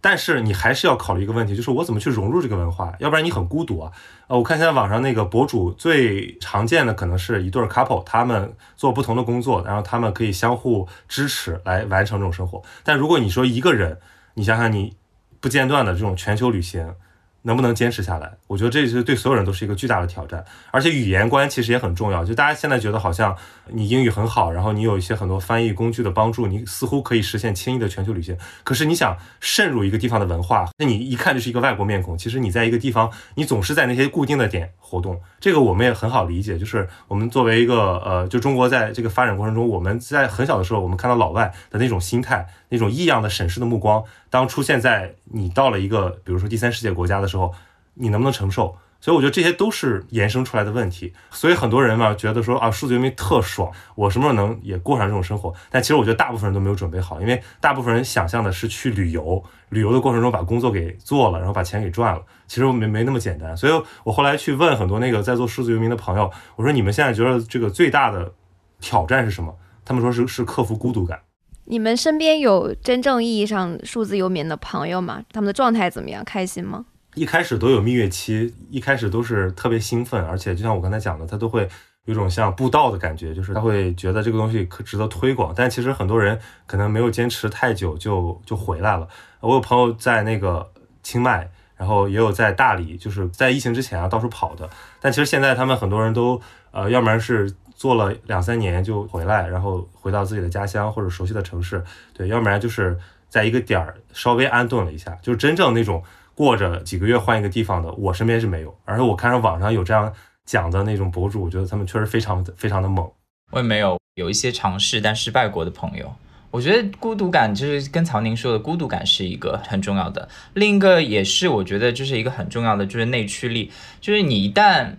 但是你还是要考虑一个问题，就是我怎么去融入这个文化，要不然你很孤独啊。呃，我看现在网上那个博主最常见的可能是一对 couple，他们做不同的工作，然后他们可以相互支持来完成这种生活。但如果你说一个人，你想想你不间断的这种全球旅行。能不能坚持下来？我觉得这是对所有人都是一个巨大的挑战，而且语言关其实也很重要。就大家现在觉得好像你英语很好，然后你有一些很多翻译工具的帮助，你似乎可以实现轻易的全球旅行。可是你想渗入一个地方的文化，那你一看就是一个外国面孔。其实你在一个地方，你总是在那些固定的点活动，这个我们也很好理解。就是我们作为一个呃，就中国在这个发展过程中，我们在很小的时候，我们看到老外的那种心态。那种异样的审视的目光，当出现在你到了一个比如说第三世界国家的时候，你能不能承受？所以我觉得这些都是延伸出来的问题。所以很多人嘛觉得说啊，数字游民特爽，我什么时候能也过上这种生活？但其实我觉得大部分人都没有准备好，因为大部分人想象的是去旅游，旅游的过程中把工作给做了，然后把钱给赚了。其实没没那么简单。所以我后来去问很多那个在做数字游民的朋友，我说你们现在觉得这个最大的挑战是什么？他们说是是克服孤独感。你们身边有真正意义上数字游民的朋友吗？他们的状态怎么样？开心吗？一开始都有蜜月期，一开始都是特别兴奋，而且就像我刚才讲的，他都会有种像布道的感觉，就是他会觉得这个东西可值得推广。但其实很多人可能没有坚持太久就就回来了。我有朋友在那个清迈，然后也有在大理，就是在疫情之前啊到处跑的。但其实现在他们很多人都呃，要不然是。做了两三年就回来，然后回到自己的家乡或者熟悉的城市，对，要不然就是在一个点儿稍微安顿了一下，就是真正那种过着几个月换一个地方的，我身边是没有。而且我看上网上有这样讲的那种博主，我觉得他们确实非常非常的猛。我也没有有一些尝试但失败过的朋友，我觉得孤独感就是跟曹宁说的孤独感是一个很重要的，另一个也是我觉得就是一个很重要的就是内驱力，就是你一旦。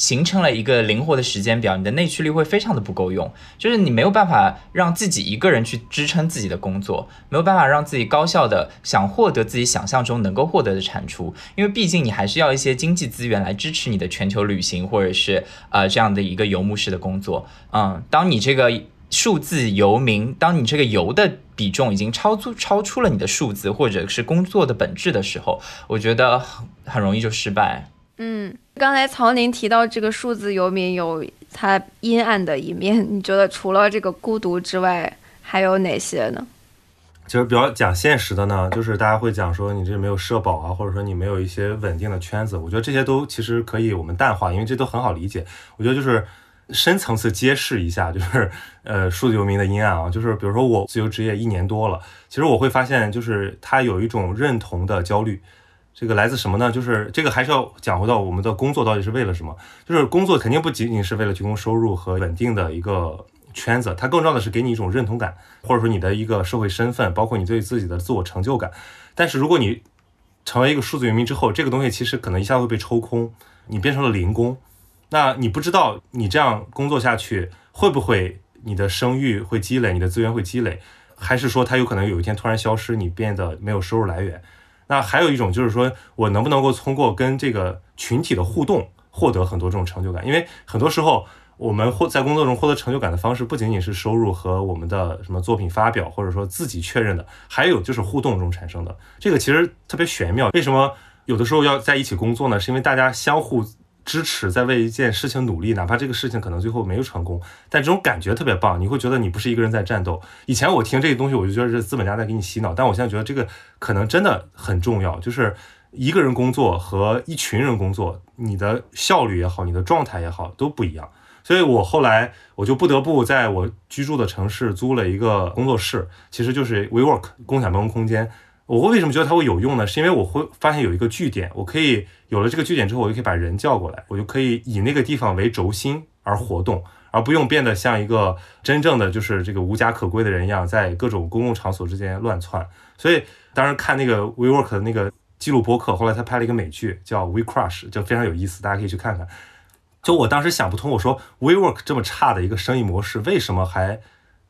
形成了一个灵活的时间表，你的内驱力会非常的不够用，就是你没有办法让自己一个人去支撑自己的工作，没有办法让自己高效的想获得自己想象中能够获得的产出，因为毕竟你还是要一些经济资源来支持你的全球旅行或者是呃这样的一个游牧式的工作。嗯，当你这个数字游民，当你这个游的比重已经超出超出了你的数字或者是工作的本质的时候，我觉得很很容易就失败。嗯，刚才曹宁提到这个数字游民有它阴暗的一面，你觉得除了这个孤独之外，还有哪些呢？其实比较讲现实的呢，就是大家会讲说你这没有社保啊，或者说你没有一些稳定的圈子。我觉得这些都其实可以我们淡化，因为这都很好理解。我觉得就是深层次揭示一下，就是呃数字游民的阴暗啊，就是比如说我自由职业一年多了，其实我会发现就是他有一种认同的焦虑。这个来自什么呢？就是这个还是要讲回到我们的工作到底是为了什么？就是工作肯定不仅仅是为了提供收入和稳定的一个圈子，它更重要的是给你一种认同感，或者说你的一个社会身份，包括你对自己的自我成就感。但是如果你成为一个数字游民之后，这个东西其实可能一下会被抽空，你变成了零工，那你不知道你这样工作下去会不会你的声誉会积累，你的资源会积累，还是说它有可能有一天突然消失，你变得没有收入来源？那还有一种就是说，我能不能够通过跟这个群体的互动，获得很多这种成就感？因为很多时候，我们获在工作中获得成就感的方式，不仅仅是收入和我们的什么作品发表，或者说自己确认的，还有就是互动中产生的。这个其实特别玄妙。为什么有的时候要在一起工作呢？是因为大家相互支持，在为一件事情努力，哪怕这个事情可能最后没有成功，但这种感觉特别棒。你会觉得你不是一个人在战斗。以前我听这个东西，我就觉得是资本家在给你洗脑，但我现在觉得这个可能真的很重要，就是一个人工作和一群人工作，你的效率也好，你的状态也好，都不一样。所以我后来我就不得不在我居住的城市租了一个工作室，其实就是 WeWork 共享办公空间。我会为什么觉得它会有用呢？是因为我会发现有一个据点，我可以有了这个据点之后，我就可以把人叫过来，我就可以以那个地方为轴心而活动，而不用变得像一个真正的就是这个无家可归的人一样，在各种公共场所之间乱窜。所以当时看那个 WeWork 的那个记录播客，后来他拍了一个美剧叫 We Crush，就非常有意思，大家可以去看看。就我当时想不通，我说 WeWork 这么差的一个生意模式，为什么还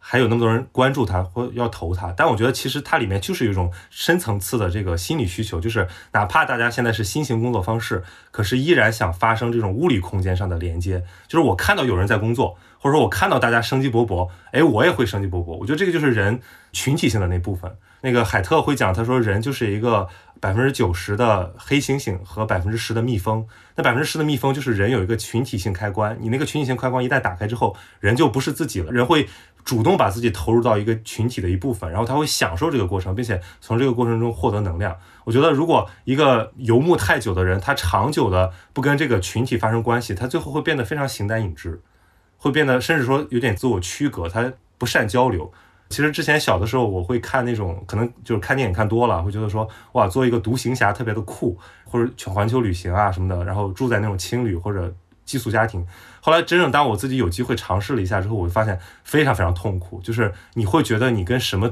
还有那么多人关注他或要投他？但我觉得其实它里面就是有一种深层次的这个心理需求，就是哪怕大家现在是新型工作方式，可是依然想发生这种物理空间上的连接。就是我看到有人在工作，或者说我看到大家生机勃勃，哎，我也会生机勃勃。我觉得这个就是人群体性的那部分。那个海特会讲，他说人就是一个。百分之九十的黑猩猩和百分之十的蜜蜂，那百分之十的蜜蜂就是人有一个群体性开关，你那个群体性开关一旦打开之后，人就不是自己了，人会主动把自己投入到一个群体的一部分，然后他会享受这个过程，并且从这个过程中获得能量。我觉得，如果一个游牧太久的人，他长久的不跟这个群体发生关系，他最后会变得非常形单影只，会变得甚至说有点自我区隔，他不善交流。其实之前小的时候，我会看那种，可能就是看电影看多了，会觉得说，哇，做一个独行侠特别的酷，或者去环球旅行啊什么的，然后住在那种青旅或者寄宿家庭。后来真正当我自己有机会尝试了一下之后，我会发现非常非常痛苦，就是你会觉得你跟什么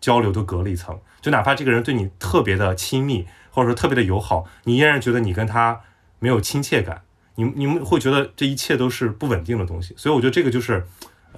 交流都隔了一层，就哪怕这个人对你特别的亲密，或者说特别的友好，你依然觉得你跟他没有亲切感，你你们会觉得这一切都是不稳定的东西。所以我觉得这个就是。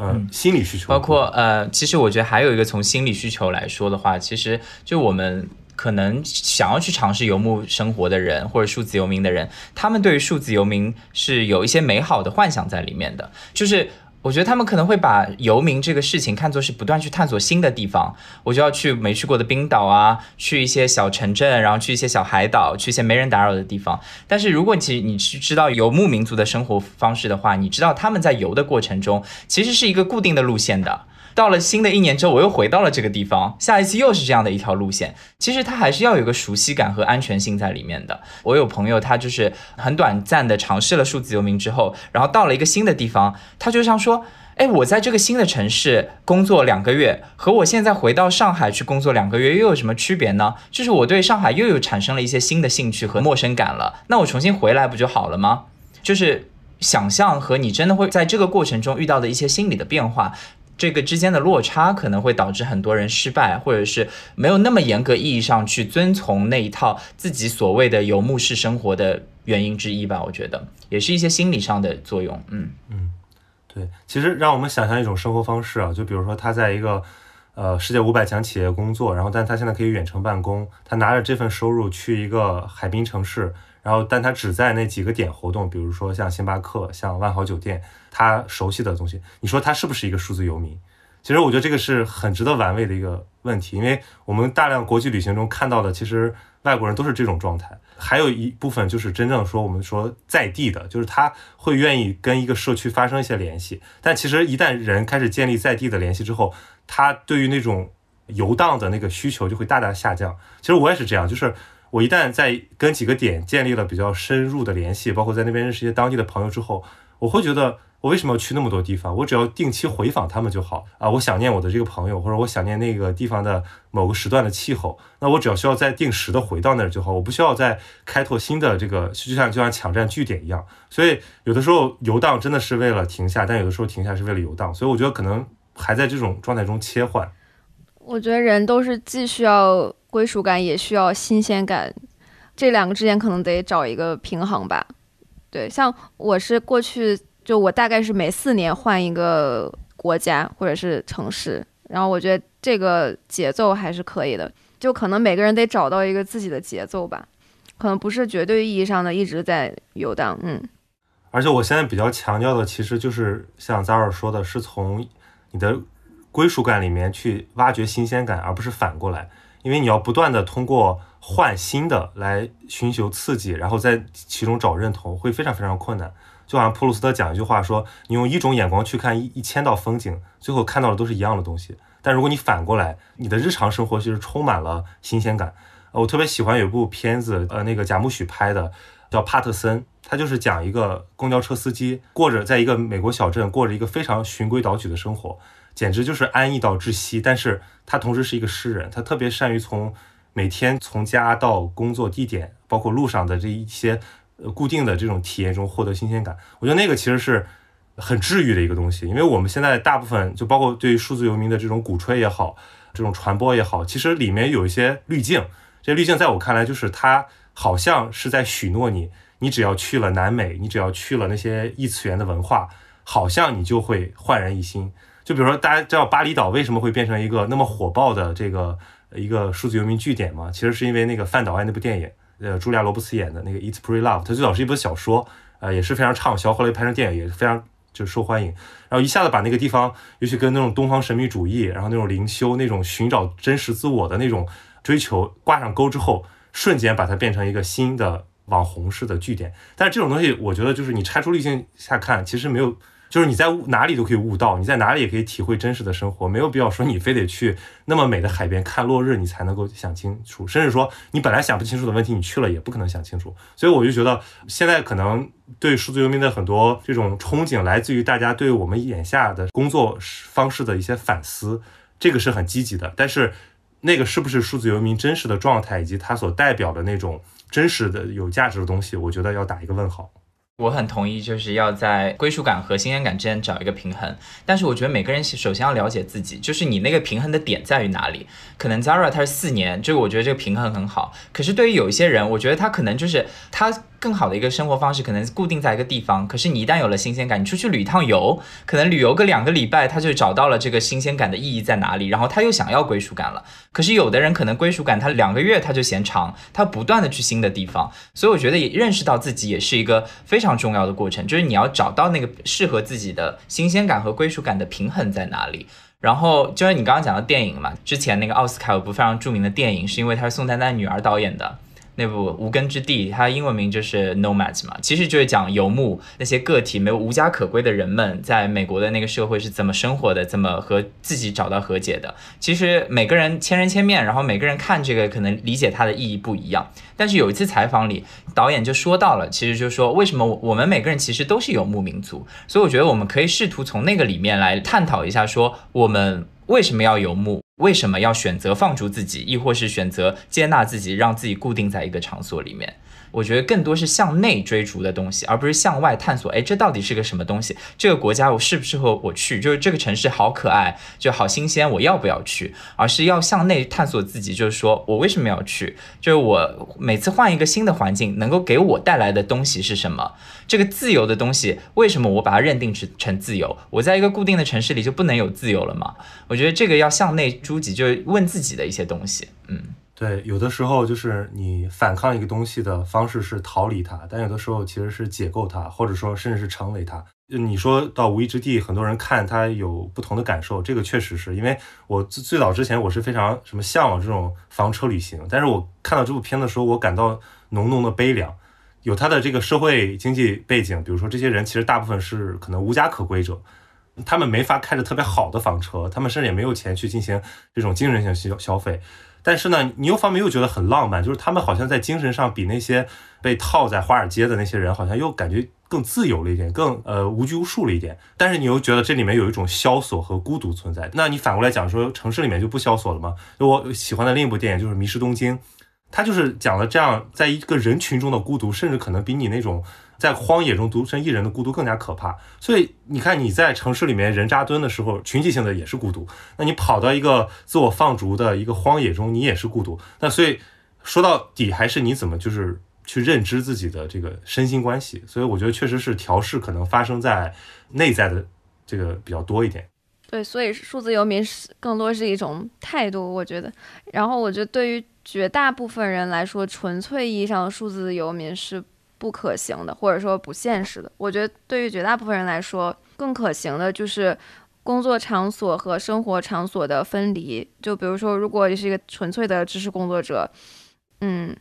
嗯，心理需求包括呃，其实我觉得还有一个从心理需求来说的话，其实就我们可能想要去尝试游牧生活的人，或者数字游民的人，他们对于数字游民是有一些美好的幻想在里面的，就是。我觉得他们可能会把游民这个事情看作是不断去探索新的地方，我就要去没去过的冰岛啊，去一些小城镇，然后去一些小海岛，去一些没人打扰的地方。但是如果其实你去知道游牧民族的生活方式的话，你知道他们在游的过程中其实是一个固定的路线的。到了新的一年之后，我又回到了这个地方，下一次又是这样的一条路线。其实它还是要有一个熟悉感和安全性在里面的。我有朋友，他就是很短暂的尝试了数字游民之后，然后到了一个新的地方，他就像说：“哎，我在这个新的城市工作两个月，和我现在回到上海去工作两个月又有什么区别呢？就是我对上海又有产生了一些新的兴趣和陌生感了。那我重新回来不就好了吗？就是想象和你真的会在这个过程中遇到的一些心理的变化。”这个之间的落差可能会导致很多人失败，或者是没有那么严格意义上去遵从那一套自己所谓的游牧式生活的原因之一吧。我觉得也是一些心理上的作用。嗯嗯，对，其实让我们想象一种生活方式啊，就比如说他在一个呃世界五百强企业工作，然后但他现在可以远程办公，他拿着这份收入去一个海滨城市。然后，但他只在那几个点活动，比如说像星巴克、像万豪酒店，他熟悉的东西。你说他是不是一个数字游民？其实我觉得这个是很值得玩味的一个问题，因为我们大量国际旅行中看到的，其实外国人都是这种状态。还有一部分就是真正说我们说在地的，就是他会愿意跟一个社区发生一些联系。但其实一旦人开始建立在地的联系之后，他对于那种游荡的那个需求就会大大下降。其实我也是这样，就是。我一旦在跟几个点建立了比较深入的联系，包括在那边认识一些当地的朋友之后，我会觉得我为什么要去那么多地方？我只要定期回访他们就好啊！我想念我的这个朋友，或者我想念那个地方的某个时段的气候，那我只要需要再定时的回到那儿就好，我不需要再开拓新的这个，就像就像抢占据点一样。所以有的时候游荡真的是为了停下，但有的时候停下是为了游荡。所以我觉得可能还在这种状态中切换。我觉得人都是既需要。归属感也需要新鲜感，这两个之间可能得找一个平衡吧。对，像我是过去就我大概是每四年换一个国家或者是城市，然后我觉得这个节奏还是可以的。就可能每个人得找到一个自己的节奏吧，可能不是绝对意义上的一直在游荡。嗯，而且我现在比较强调的，其实就是像 Zara 说的，是从你的归属感里面去挖掘新鲜感，而不是反过来。因为你要不断的通过换新的来寻求刺激，然后在其中找认同，会非常非常困难。就好像普鲁斯特讲一句话说：“你用一种眼光去看一一千道风景，最后看到的都是一样的东西。但如果你反过来，你的日常生活其实充满了新鲜感。”我特别喜欢有一部片子，呃，那个贾木许拍的，叫《帕特森》，他就是讲一个公交车司机过着在一个美国小镇过着一个非常循规蹈矩的生活。简直就是安逸到窒息，但是他同时是一个诗人，他特别善于从每天从家到工作地点，包括路上的这一些呃固定的这种体验中获得新鲜感。我觉得那个其实是很治愈的一个东西，因为我们现在大部分就包括对于数字游民的这种鼓吹也好，这种传播也好，其实里面有一些滤镜，这滤镜在我看来就是它好像是在许诺你，你只要去了南美，你只要去了那些异次元的文化，好像你就会焕然一新。就比如说，大家知道巴厘岛为什么会变成一个那么火爆的这个一个数字游民据点吗？其实是因为那个范岛爱那部电影，呃，茱莉亚·罗伯茨演的那个《It's Pretty Love》，它最早是一本小说，呃，也是非常畅销，后来拍成电影也是非常就受欢迎。然后一下子把那个地方，尤其跟那种东方神秘主义，然后那种灵修、那种寻找真实自我的那种追求挂上钩之后，瞬间把它变成一个新的网红式的据点。但是这种东西，我觉得就是你拆除滤镜下看，其实没有。就是你在哪里都可以悟道，你在哪里也可以体会真实的生活，没有必要说你非得去那么美的海边看落日，你才能够想清楚。甚至说你本来想不清楚的问题，你去了也不可能想清楚。所以我就觉得现在可能对数字游民的很多这种憧憬，来自于大家对我们眼下的工作方式的一些反思，这个是很积极的。但是那个是不是数字游民真实的状态，以及它所代表的那种真实的有价值的东西，我觉得要打一个问号。我很同意，就是要在归属感和新鲜感之间找一个平衡。但是我觉得每个人首先要了解自己，就是你那个平衡的点在于哪里。可能 Zara 他是四年，就我觉得这个平衡很好。可是对于有一些人，我觉得他可能就是他。更好的一个生活方式可能固定在一个地方，可是你一旦有了新鲜感，你出去旅一趟游，可能旅游个两个礼拜，他就找到了这个新鲜感的意义在哪里，然后他又想要归属感了。可是有的人可能归属感他两个月他就嫌长，他不断的去新的地方，所以我觉得也认识到自己也是一个非常重要的过程，就是你要找到那个适合自己的新鲜感和归属感的平衡在哪里。然后就是你刚刚讲的电影嘛，之前那个奥斯卡有部非常著名的电影，是因为他是宋丹丹女儿导演的。那部《无根之地》，它英文名就是《Nomads》嘛，其实就是讲游牧那些个体没有无家可归的人们，在美国的那个社会是怎么生活的，怎么和自己找到和解的。其实每个人千人千面，然后每个人看这个可能理解它的意义不一样。但是有一次采访里，导演就说到了，其实就是说为什么我们每个人其实都是游牧民族，所以我觉得我们可以试图从那个里面来探讨一下，说我们为什么要游牧。为什么要选择放逐自己，亦或是选择接纳自己，让自己固定在一个场所里面？我觉得更多是向内追逐的东西，而不是向外探索。哎，这到底是个什么东西？这个国家我适不适合我去？就是这个城市好可爱，就好新鲜，我要不要去？而是要向内探索自己，就是说我为什么要去？就是我每次换一个新的环境，能够给我带来的东西是什么？这个自由的东西，为什么我把它认定成成自由？我在一个固定的城市里就不能有自由了吗？我觉得这个要向内诸己，就是问自己的一些东西。嗯。对，有的时候就是你反抗一个东西的方式是逃离它，但有的时候其实是解构它，或者说甚至是成为它。你说到无意之地，很多人看它有不同的感受，这个确实是因为我最最早之前我是非常什么向往这种房车旅行，但是我看到这部片的时候，我感到浓浓的悲凉。有它的这个社会经济背景，比如说这些人其实大部分是可能无家可归者，他们没法开着特别好的房车，他们甚至也没有钱去进行这种精神性消消费。但是呢，你又方面又觉得很浪漫，就是他们好像在精神上比那些被套在华尔街的那些人，好像又感觉更自由了一点，更呃无拘无束了一点。但是你又觉得这里面有一种萧索和孤独存在。那你反过来讲说，城市里面就不萧索了吗？我喜欢的另一部电影就是《迷失东京》，它就是讲了这样在一个人群中的孤独，甚至可能比你那种。在荒野中独身一人的孤独更加可怕，所以你看你在城市里面人扎堆的时候，群体性的也是孤独。那你跑到一个自我放逐的一个荒野中，你也是孤独。那所以说到底还是你怎么就是去认知自己的这个身心关系。所以我觉得确实是调试可能发生在内在的这个比较多一点。对，所以数字游民是更多是一种态度，我觉得。然后我觉得对于绝大部分人来说，纯粹意义上的数字游民是。不可行的，或者说不现实的。我觉得对于绝大部分人来说，更可行的就是工作场所和生活场所的分离。就比如说，如果你是一个纯粹的知识工作者，嗯，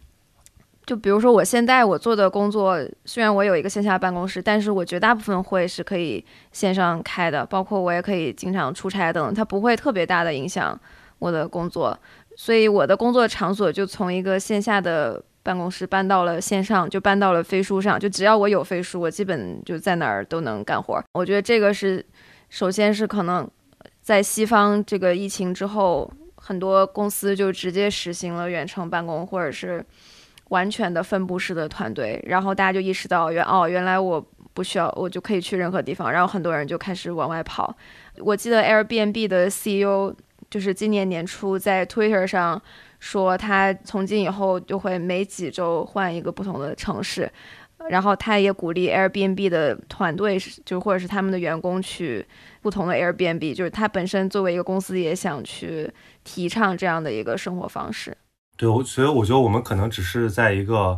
就比如说我现在我做的工作，虽然我有一个线下办公室，但是我绝大部分会是可以线上开的，包括我也可以经常出差等，它不会特别大的影响我的工作。所以我的工作场所就从一个线下的办公室搬到了线上，就搬到了飞书上。就只要我有飞书，我基本就在哪儿都能干活。我觉得这个是，首先是可能在西方这个疫情之后，很多公司就直接实行了远程办公，或者是完全的分布式的团队。然后大家就意识到，原哦，原来我不需要，我就可以去任何地方。然后很多人就开始往外跑。我记得 Airbnb 的 CEO。就是今年年初在 Twitter 上说，他从今以后就会每几周换一个不同的城市，然后他也鼓励 Airbnb 的团队，就或者是他们的员工去不同的 Airbnb，就是他本身作为一个公司也想去提倡这样的一个生活方式。对，我所以我觉得我们可能只是在一个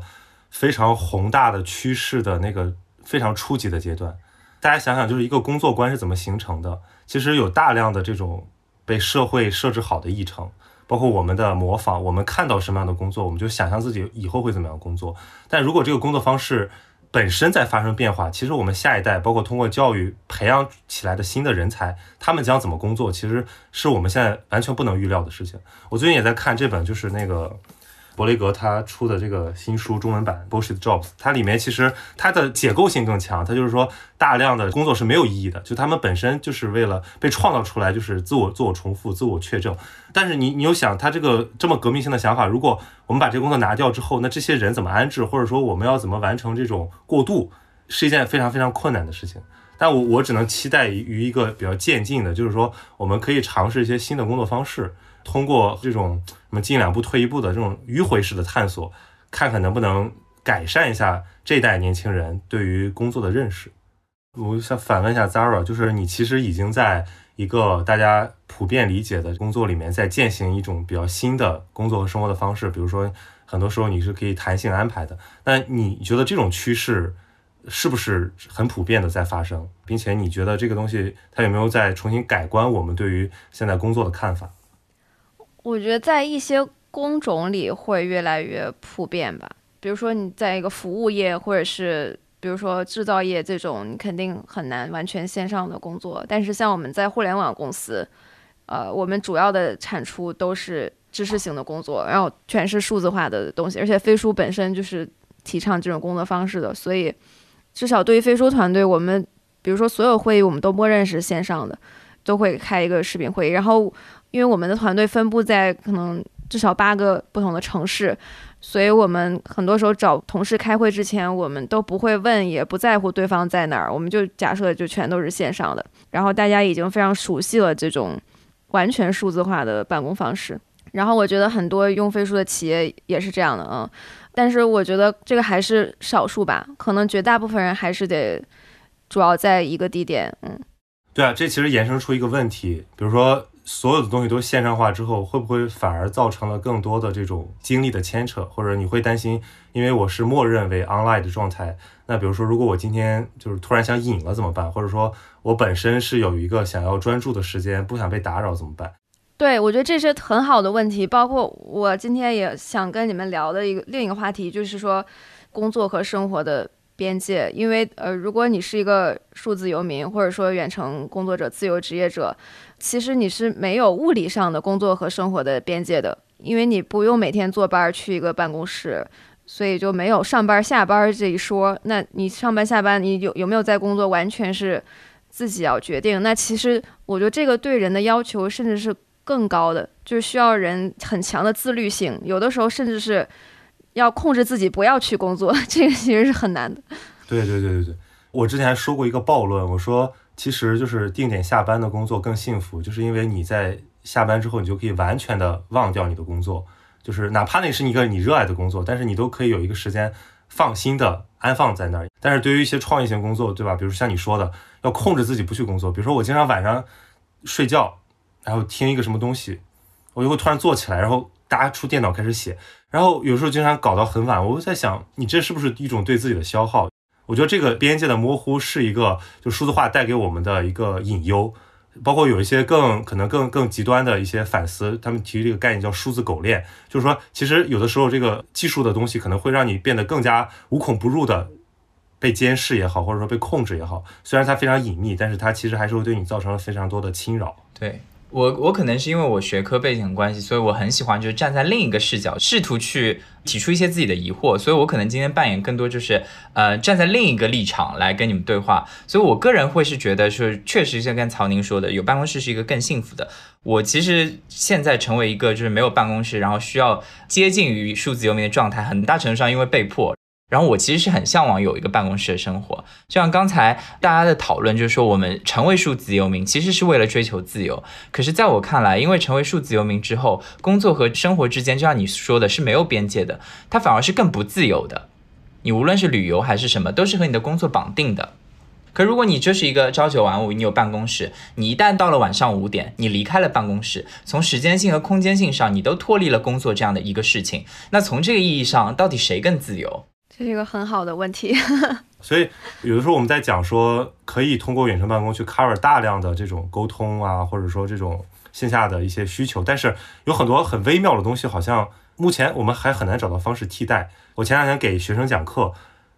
非常宏大的趋势的那个非常初级的阶段。大家想想，就是一个工作观是怎么形成的？其实有大量的这种。被社会设置好的议程，包括我们的模仿，我们看到什么样的工作，我们就想象自己以后会怎么样工作。但如果这个工作方式本身在发生变化，其实我们下一代，包括通过教育培养起来的新的人才，他们将怎么工作，其实是我们现在完全不能预料的事情。我最近也在看这本，就是那个。伯雷格他出的这个新书中文版《Bullshit Jobs》，它里面其实它的解构性更强。它就是说，大量的工作是没有意义的，就他们本身就是为了被创造出来，就是自我自我重复、自我确证。但是你你又想，他这个这么革命性的想法，如果我们把这个工作拿掉之后，那这些人怎么安置，或者说我们要怎么完成这种过渡，是一件非常非常困难的事情。但我我只能期待于一个比较渐进的，就是说我们可以尝试一些新的工作方式。通过这种什么进两步退一步的这种迂回式的探索，看看能不能改善一下这代年轻人对于工作的认识。我想反问一下 Zara，就是你其实已经在一个大家普遍理解的工作里面，在践行一种比较新的工作和生活的方式。比如说，很多时候你是可以弹性安排的。那你觉得这种趋势是不是很普遍的在发生？并且你觉得这个东西它有没有在重新改观我们对于现在工作的看法？我觉得在一些工种里会越来越普遍吧，比如说你在一个服务业，或者是比如说制造业这种，你肯定很难完全线上的工作。但是像我们在互联网公司，呃，我们主要的产出都是知识型的工作，然后全是数字化的东西，而且飞书本身就是提倡这种工作方式的，所以至少对于飞书团队，我们比如说所有会议我们都默认是线上的，都会开一个视频会议，然后。因为我们的团队分布在可能至少八个不同的城市，所以我们很多时候找同事开会之前，我们都不会问，也不在乎对方在哪儿，我们就假设就全都是线上的。然后大家已经非常熟悉了这种完全数字化的办公方式。然后我觉得很多用飞书的企业也是这样的，嗯。但是我觉得这个还是少数吧，可能绝大部分人还是得主要在一个地点，嗯。对啊，这其实衍生出一个问题，比如说。所有的东西都线上化之后，会不会反而造成了更多的这种精力的牵扯？或者你会担心，因为我是默认为 online 的状态，那比如说，如果我今天就是突然想隐了怎么办？或者说我本身是有一个想要专注的时间，不想被打扰怎么办？对，我觉得这是很好的问题。包括我今天也想跟你们聊的一个另一个话题，就是说工作和生活的。边界，因为呃，如果你是一个数字游民，或者说远程工作者、自由职业者，其实你是没有物理上的工作和生活的边界的，因为你不用每天坐班去一个办公室，所以就没有上班下班这一说。那你上班下班，你有有没有在工作，完全是自己要决定。那其实我觉得这个对人的要求甚至是更高的，就是需要人很强的自律性，有的时候甚至是。要控制自己不要去工作，这个其实是很难的。对对对对对，我之前说过一个暴论，我说其实就是定点下班的工作更幸福，就是因为你在下班之后，你就可以完全的忘掉你的工作，就是哪怕那是一个你热爱的工作，但是你都可以有一个时间放心的安放在那儿。但是对于一些创意性工作，对吧？比如像你说的，要控制自己不去工作，比如说我经常晚上睡觉，然后听一个什么东西，我就会突然坐起来，然后。搭出电脑开始写，然后有时候经常搞到很晚。我就在想，你这是不是一种对自己的消耗？我觉得这个边界的模糊是一个，就数字化带给我们的一个隐忧。包括有一些更可能更更极端的一些反思，他们提这个概念叫数字狗链，就是说，其实有的时候这个技术的东西可能会让你变得更加无孔不入的被监视也好，或者说被控制也好，虽然它非常隐秘，但是它其实还是会对你造成了非常多的侵扰。对。我我可能是因为我学科背景的关系，所以我很喜欢就是站在另一个视角，试图去提出一些自己的疑惑，所以我可能今天扮演更多就是呃站在另一个立场来跟你们对话，所以我个人会是觉得是确实像跟曹宁说的，有办公室是一个更幸福的。我其实现在成为一个就是没有办公室，然后需要接近于数字游民的状态，很大程度上因为被迫。然后我其实是很向往有一个办公室的生活，就像刚才大家的讨论，就是说我们成为数字游民其实是为了追求自由。可是在我看来，因为成为数字游民之后，工作和生活之间，就像你说的是没有边界的，它反而是更不自由的。你无论是旅游还是什么，都是和你的工作绑定的。可如果你就是一个朝九晚五，你有办公室，你一旦到了晚上五点，你离开了办公室，从时间性和空间性上，你都脱离了工作这样的一个事情。那从这个意义上，到底谁更自由？这是一个很好的问题，所以有的时候我们在讲说，可以通过远程办公去 cover 大量的这种沟通啊，或者说这种线下的一些需求，但是有很多很微妙的东西，好像目前我们还很难找到方式替代。我前两天给学生讲课，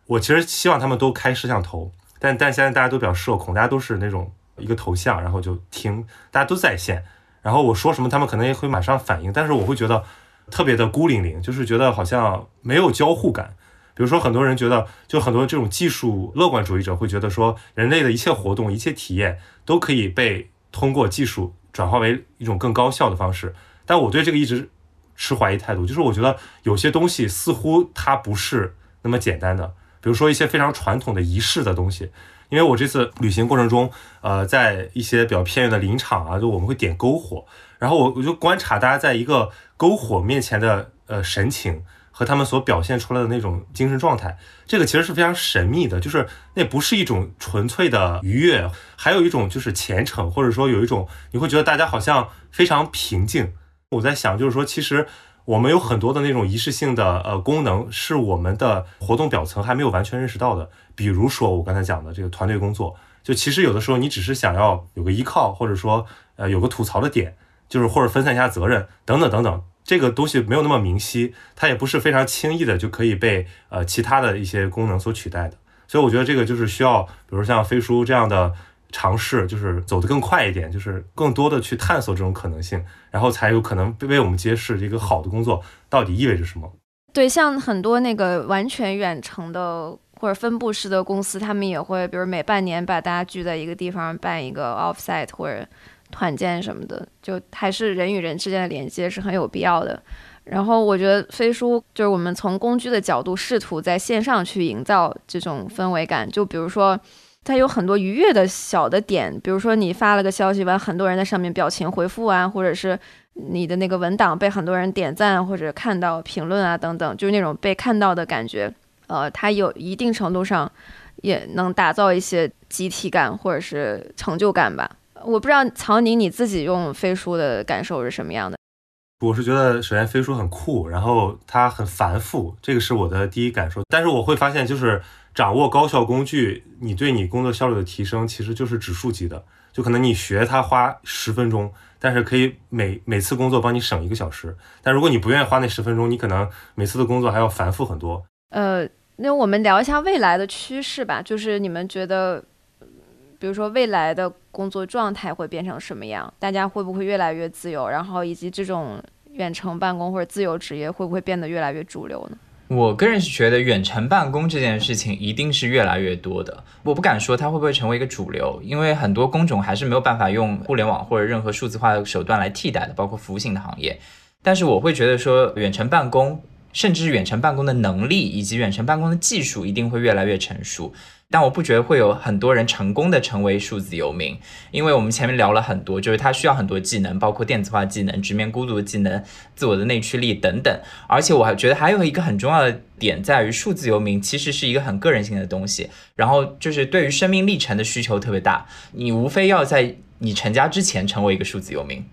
我其实希望他们都开摄像头，但但现在大家都比较社恐，大家都是那种一个头像，然后就听，大家都在线，然后我说什么，他们可能也会马上反应，但是我会觉得特别的孤零零，就是觉得好像没有交互感。比如说，很多人觉得，就很多这种技术乐观主义者会觉得说，人类的一切活动、一切体验都可以被通过技术转化为一种更高效的方式。但我对这个一直持怀疑态度，就是我觉得有些东西似乎它不是那么简单的。比如说一些非常传统的仪式的东西，因为我这次旅行过程中，呃，在一些比较偏远的林场啊，就我们会点篝火，然后我我就观察大家在一个篝火面前的呃神情。和他们所表现出来的那种精神状态，这个其实是非常神秘的，就是那不是一种纯粹的愉悦，还有一种就是虔诚，或者说有一种你会觉得大家好像非常平静。我在想，就是说，其实我们有很多的那种仪式性的呃功能，是我们的活动表层还没有完全认识到的。比如说我刚才讲的这个团队工作，就其实有的时候你只是想要有个依靠，或者说呃有个吐槽的点，就是或者分散一下责任等等等等。这个东西没有那么明晰，它也不是非常轻易的就可以被呃其他的一些功能所取代的，所以我觉得这个就是需要，比如像飞书这样的尝试，就是走得更快一点，就是更多的去探索这种可能性，然后才有可能为我们揭示一个好的工作到底意味着什么。对，像很多那个完全远程的或者分布式的公司，他们也会，比如每半年把大家聚在一个地方办一个 offsite 或者。团建什么的，就还是人与人之间的连接是很有必要的。然后我觉得飞书就是我们从工具的角度试图在线上去营造这种氛围感。就比如说，它有很多愉悦的小的点，比如说你发了个消息完，很多人在上面表情回复啊，或者是你的那个文档被很多人点赞或者看到评论啊等等，就是那种被看到的感觉。呃，它有一定程度上也能打造一些集体感或者是成就感吧。我不知道曹宁你自己用飞书的感受是什么样的？我是觉得首先飞书很酷，然后它很繁复，这个是我的第一感受。但是我会发现，就是掌握高效工具，你对你工作效率的提升其实就是指数级的。就可能你学它花十分钟，但是可以每每次工作帮你省一个小时。但如果你不愿意花那十分钟，你可能每次的工作还要繁复很多。呃，那我们聊一下未来的趋势吧，就是你们觉得。比如说未来的工作状态会变成什么样？大家会不会越来越自由？然后以及这种远程办公或者自由职业会不会变得越来越主流呢？我个人是觉得远程办公这件事情一定是越来越多的。我不敢说它会不会成为一个主流，因为很多工种还是没有办法用互联网或者任何数字化的手段来替代的，包括服务性的行业。但是我会觉得说远程办公，甚至是远程办公的能力以及远程办公的技术一定会越来越成熟。但我不觉得会有很多人成功的成为数字游民，因为我们前面聊了很多，就是他需要很多技能，包括电子化技能、直面孤独的技能、自我的内驱力等等。而且我还觉得还有一个很重要的点在于，数字游民其实是一个很个人性的东西，然后就是对于生命历程的需求特别大。你无非要在你成家之前成为一个数字游民。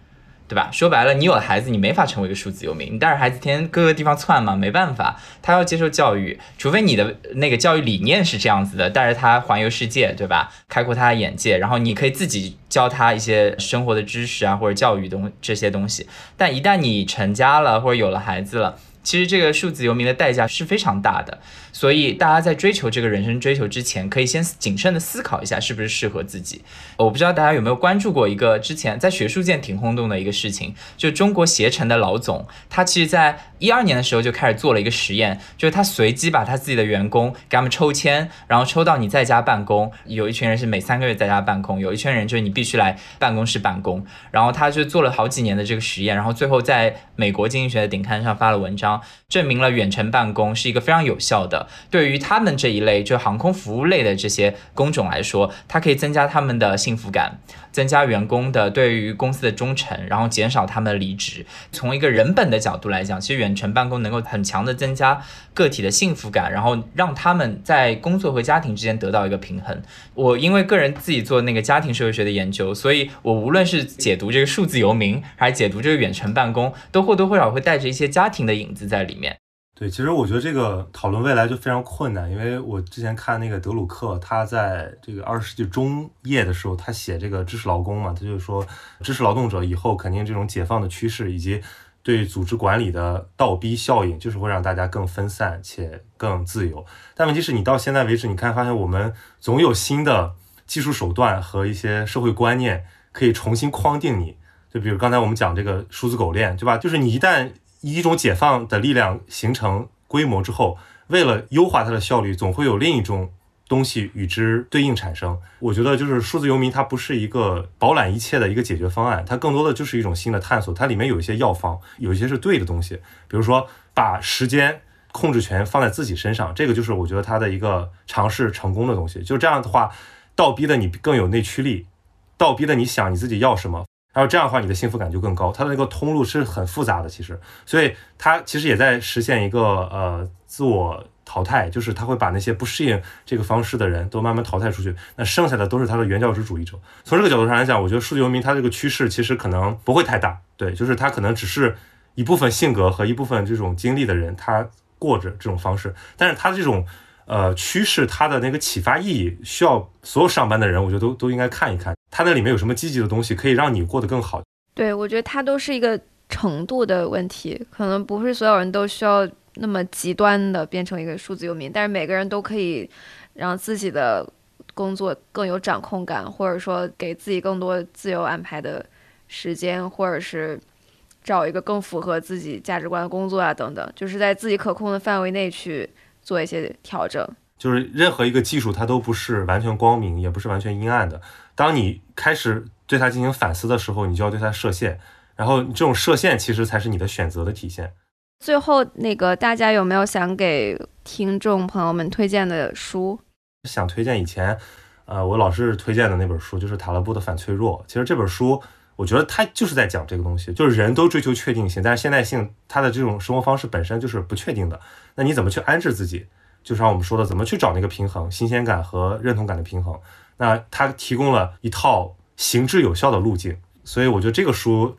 对吧？说白了，你有了孩子，你没法成为一个数字游民。你带着孩子天天各个地方窜嘛，没办法，他要接受教育，除非你的那个教育理念是这样子的，带着他环游世界，对吧？开阔他的眼界，然后你可以自己教他一些生活的知识啊，或者教育东这些东西。但一旦你成家了，或者有了孩子了，其实这个数字游民的代价是非常大的。所以大家在追求这个人生追求之前，可以先谨慎的思考一下是不是适合自己。我不知道大家有没有关注过一个之前在学术界挺轰动的一个事情，就中国携程的老总，他其实在一二年的时候就开始做了一个实验，就是他随机把他自己的员工给他们抽签，然后抽到你在家办公，有一群人是每三个月在家办公，有一群人就是你必须来办公室办公，然后他就做了好几年的这个实验，然后最后在美国经济学的顶刊上发了文章，证明了远程办公是一个非常有效的。对于他们这一类就航空服务类的这些工种来说，它可以增加他们的幸福感，增加员工的对于公司的忠诚，然后减少他们离职。从一个人本的角度来讲，其实远程办公能够很强的增加个体的幸福感，然后让他们在工作和家庭之间得到一个平衡。我因为个人自己做那个家庭社会学的研究，所以我无论是解读这个数字游民，还是解读这个远程办公，都或多或少会带着一些家庭的影子在里面。对，其实我觉得这个讨论未来就非常困难，因为我之前看那个德鲁克，他在这个二十世纪中叶的时候，他写这个知识劳工嘛，他就说知识劳动者以后肯定这种解放的趋势，以及对组织管理的倒逼效应，就是会让大家更分散且更自由。但问题是你到现在为止，你看发现我们总有新的技术手段和一些社会观念可以重新框定你，就比如刚才我们讲这个数字狗链，对吧？就是你一旦一种解放的力量形成规模之后，为了优化它的效率，总会有另一种东西与之对应产生。我觉得就是数字游民，它不是一个饱览一切的一个解决方案，它更多的就是一种新的探索。它里面有一些药方，有一些是对的东西，比如说把时间控制权放在自己身上，这个就是我觉得它的一个尝试成功的东西。就这样的话，倒逼的你更有内驱力，倒逼的你想你自己要什么。然后这样的话，你的幸福感就更高。它的那个通路是很复杂的，其实，所以它其实也在实现一个呃自我淘汰，就是它会把那些不适应这个方式的人都慢慢淘汰出去，那剩下的都是它的原教旨主义者。从这个角度上来讲，我觉得数字游民它这个趋势其实可能不会太大，对，就是它可能只是一部分性格和一部分这种经历的人，他过着这种方式，但是他这种。呃，趋势它的那个启发意义，需要所有上班的人，我觉得都都应该看一看，它那里面有什么积极的东西，可以让你过得更好。对，我觉得它都是一个程度的问题，可能不是所有人都需要那么极端的变成一个数字游民，但是每个人都可以让自己的工作更有掌控感，或者说给自己更多自由安排的时间，或者是找一个更符合自己价值观的工作啊，等等，就是在自己可控的范围内去。做一些调整，就是任何一个技术，它都不是完全光明，也不是完全阴暗的。当你开始对它进行反思的时候，你就要对它设限，然后这种设限其实才是你的选择的体现。最后，那个大家有没有想给听众朋友们推荐的书？想推荐以前，呃，我老是推荐的那本书，就是塔勒布的《反脆弱》。其实这本书，我觉得它就是在讲这个东西，就是人都追求确定性，但是现代性它的这种生活方式本身就是不确定的。那你怎么去安置自己？就像我们说的，怎么去找那个平衡、新鲜感和认同感的平衡？那它提供了一套行之有效的路径。所以我觉得这个书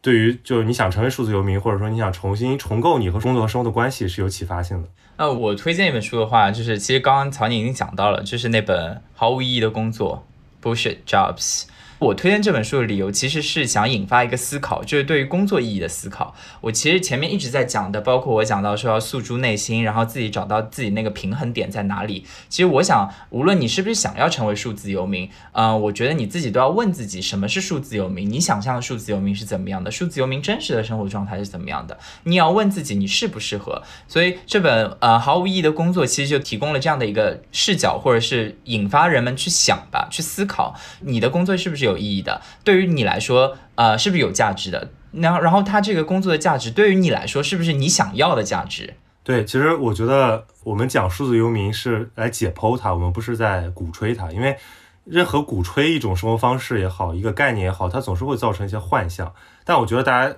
对于就是你想成为数字游民，或者说你想重新重构你和工作和生活的关系是有启发性的。那，我推荐一本书的话，就是其实刚刚曹宁已经讲到了，就是那本《毫无意义的工作》（Bullshit Jobs）。我推荐这本书的理由，其实是想引发一个思考，就是对于工作意义的思考。我其实前面一直在讲的，包括我讲到说要诉诸内心，然后自己找到自己那个平衡点在哪里。其实我想，无论你是不是想要成为数字游民，嗯，我觉得你自己都要问自己，什么是数字游民？你想象的数字游民是怎么样的？数字游民真实的生活状态是怎么样的？你要问自己，你适不适合？所以这本呃毫无意义的工作，其实就提供了这样的一个视角，或者是引发人们去想吧，去思考你的工作是不是有。有意义的，对于你来说，呃，是不是有价值的？然后，然后他这个工作的价值对于你来说，是不是你想要的价值？对，其实我觉得我们讲数字游民是来解剖它，我们不是在鼓吹它，因为任何鼓吹一种生活方式也好，一个概念也好，它总是会造成一些幻象。但我觉得大家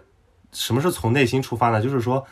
什么是从内心出发呢？就是说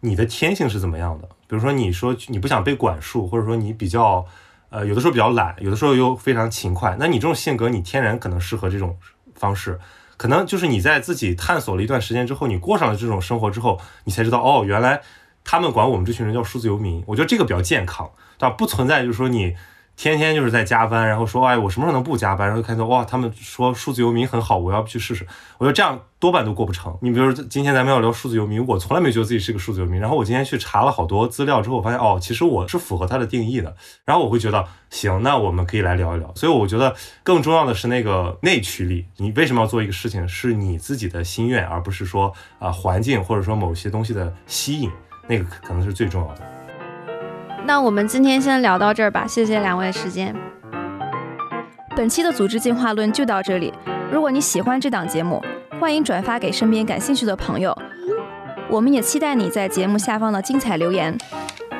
你的天性是怎么样的？比如说你说你不想被管束，或者说你比较。呃，有的时候比较懒，有的时候又非常勤快。那你这种性格，你天然可能适合这种方式。可能就是你在自己探索了一段时间之后，你过上了这种生活之后，你才知道哦，原来他们管我们这群人叫数字游民。我觉得这个比较健康，对吧？不存在就是说你。天天就是在加班，然后说，哎，我什么时候能不加班？然后看到哇，他们说数字游民很好，我要去试试。我觉得这样多半都过不成。你比如说今天咱们要聊数字游民，我从来没觉得自己是个数字游民。然后我今天去查了好多资料之后，我发现哦，其实我是符合他的定义的。然后我会觉得，行，那我们可以来聊一聊。所以我觉得更重要的是那个内驱力。你为什么要做一个事情？是你自己的心愿，而不是说啊环境或者说某些东西的吸引，那个可能是最重要的。那我们今天先聊到这儿吧，谢谢两位时间。本期的组织进化论就到这里。如果你喜欢这档节目，欢迎转发给身边感兴趣的朋友。我们也期待你在节目下方的精彩留言，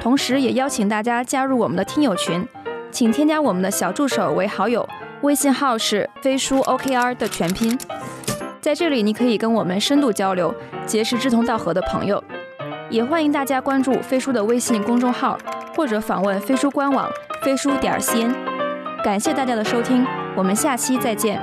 同时也邀请大家加入我们的听友群，请添加我们的小助手为好友，微信号是飞书 OKR 的全拼。在这里，你可以跟我们深度交流，结识志同道合的朋友。也欢迎大家关注飞书的微信公众号。或者访问飞书官网飞书点 cn，感谢大家的收听，我们下期再见。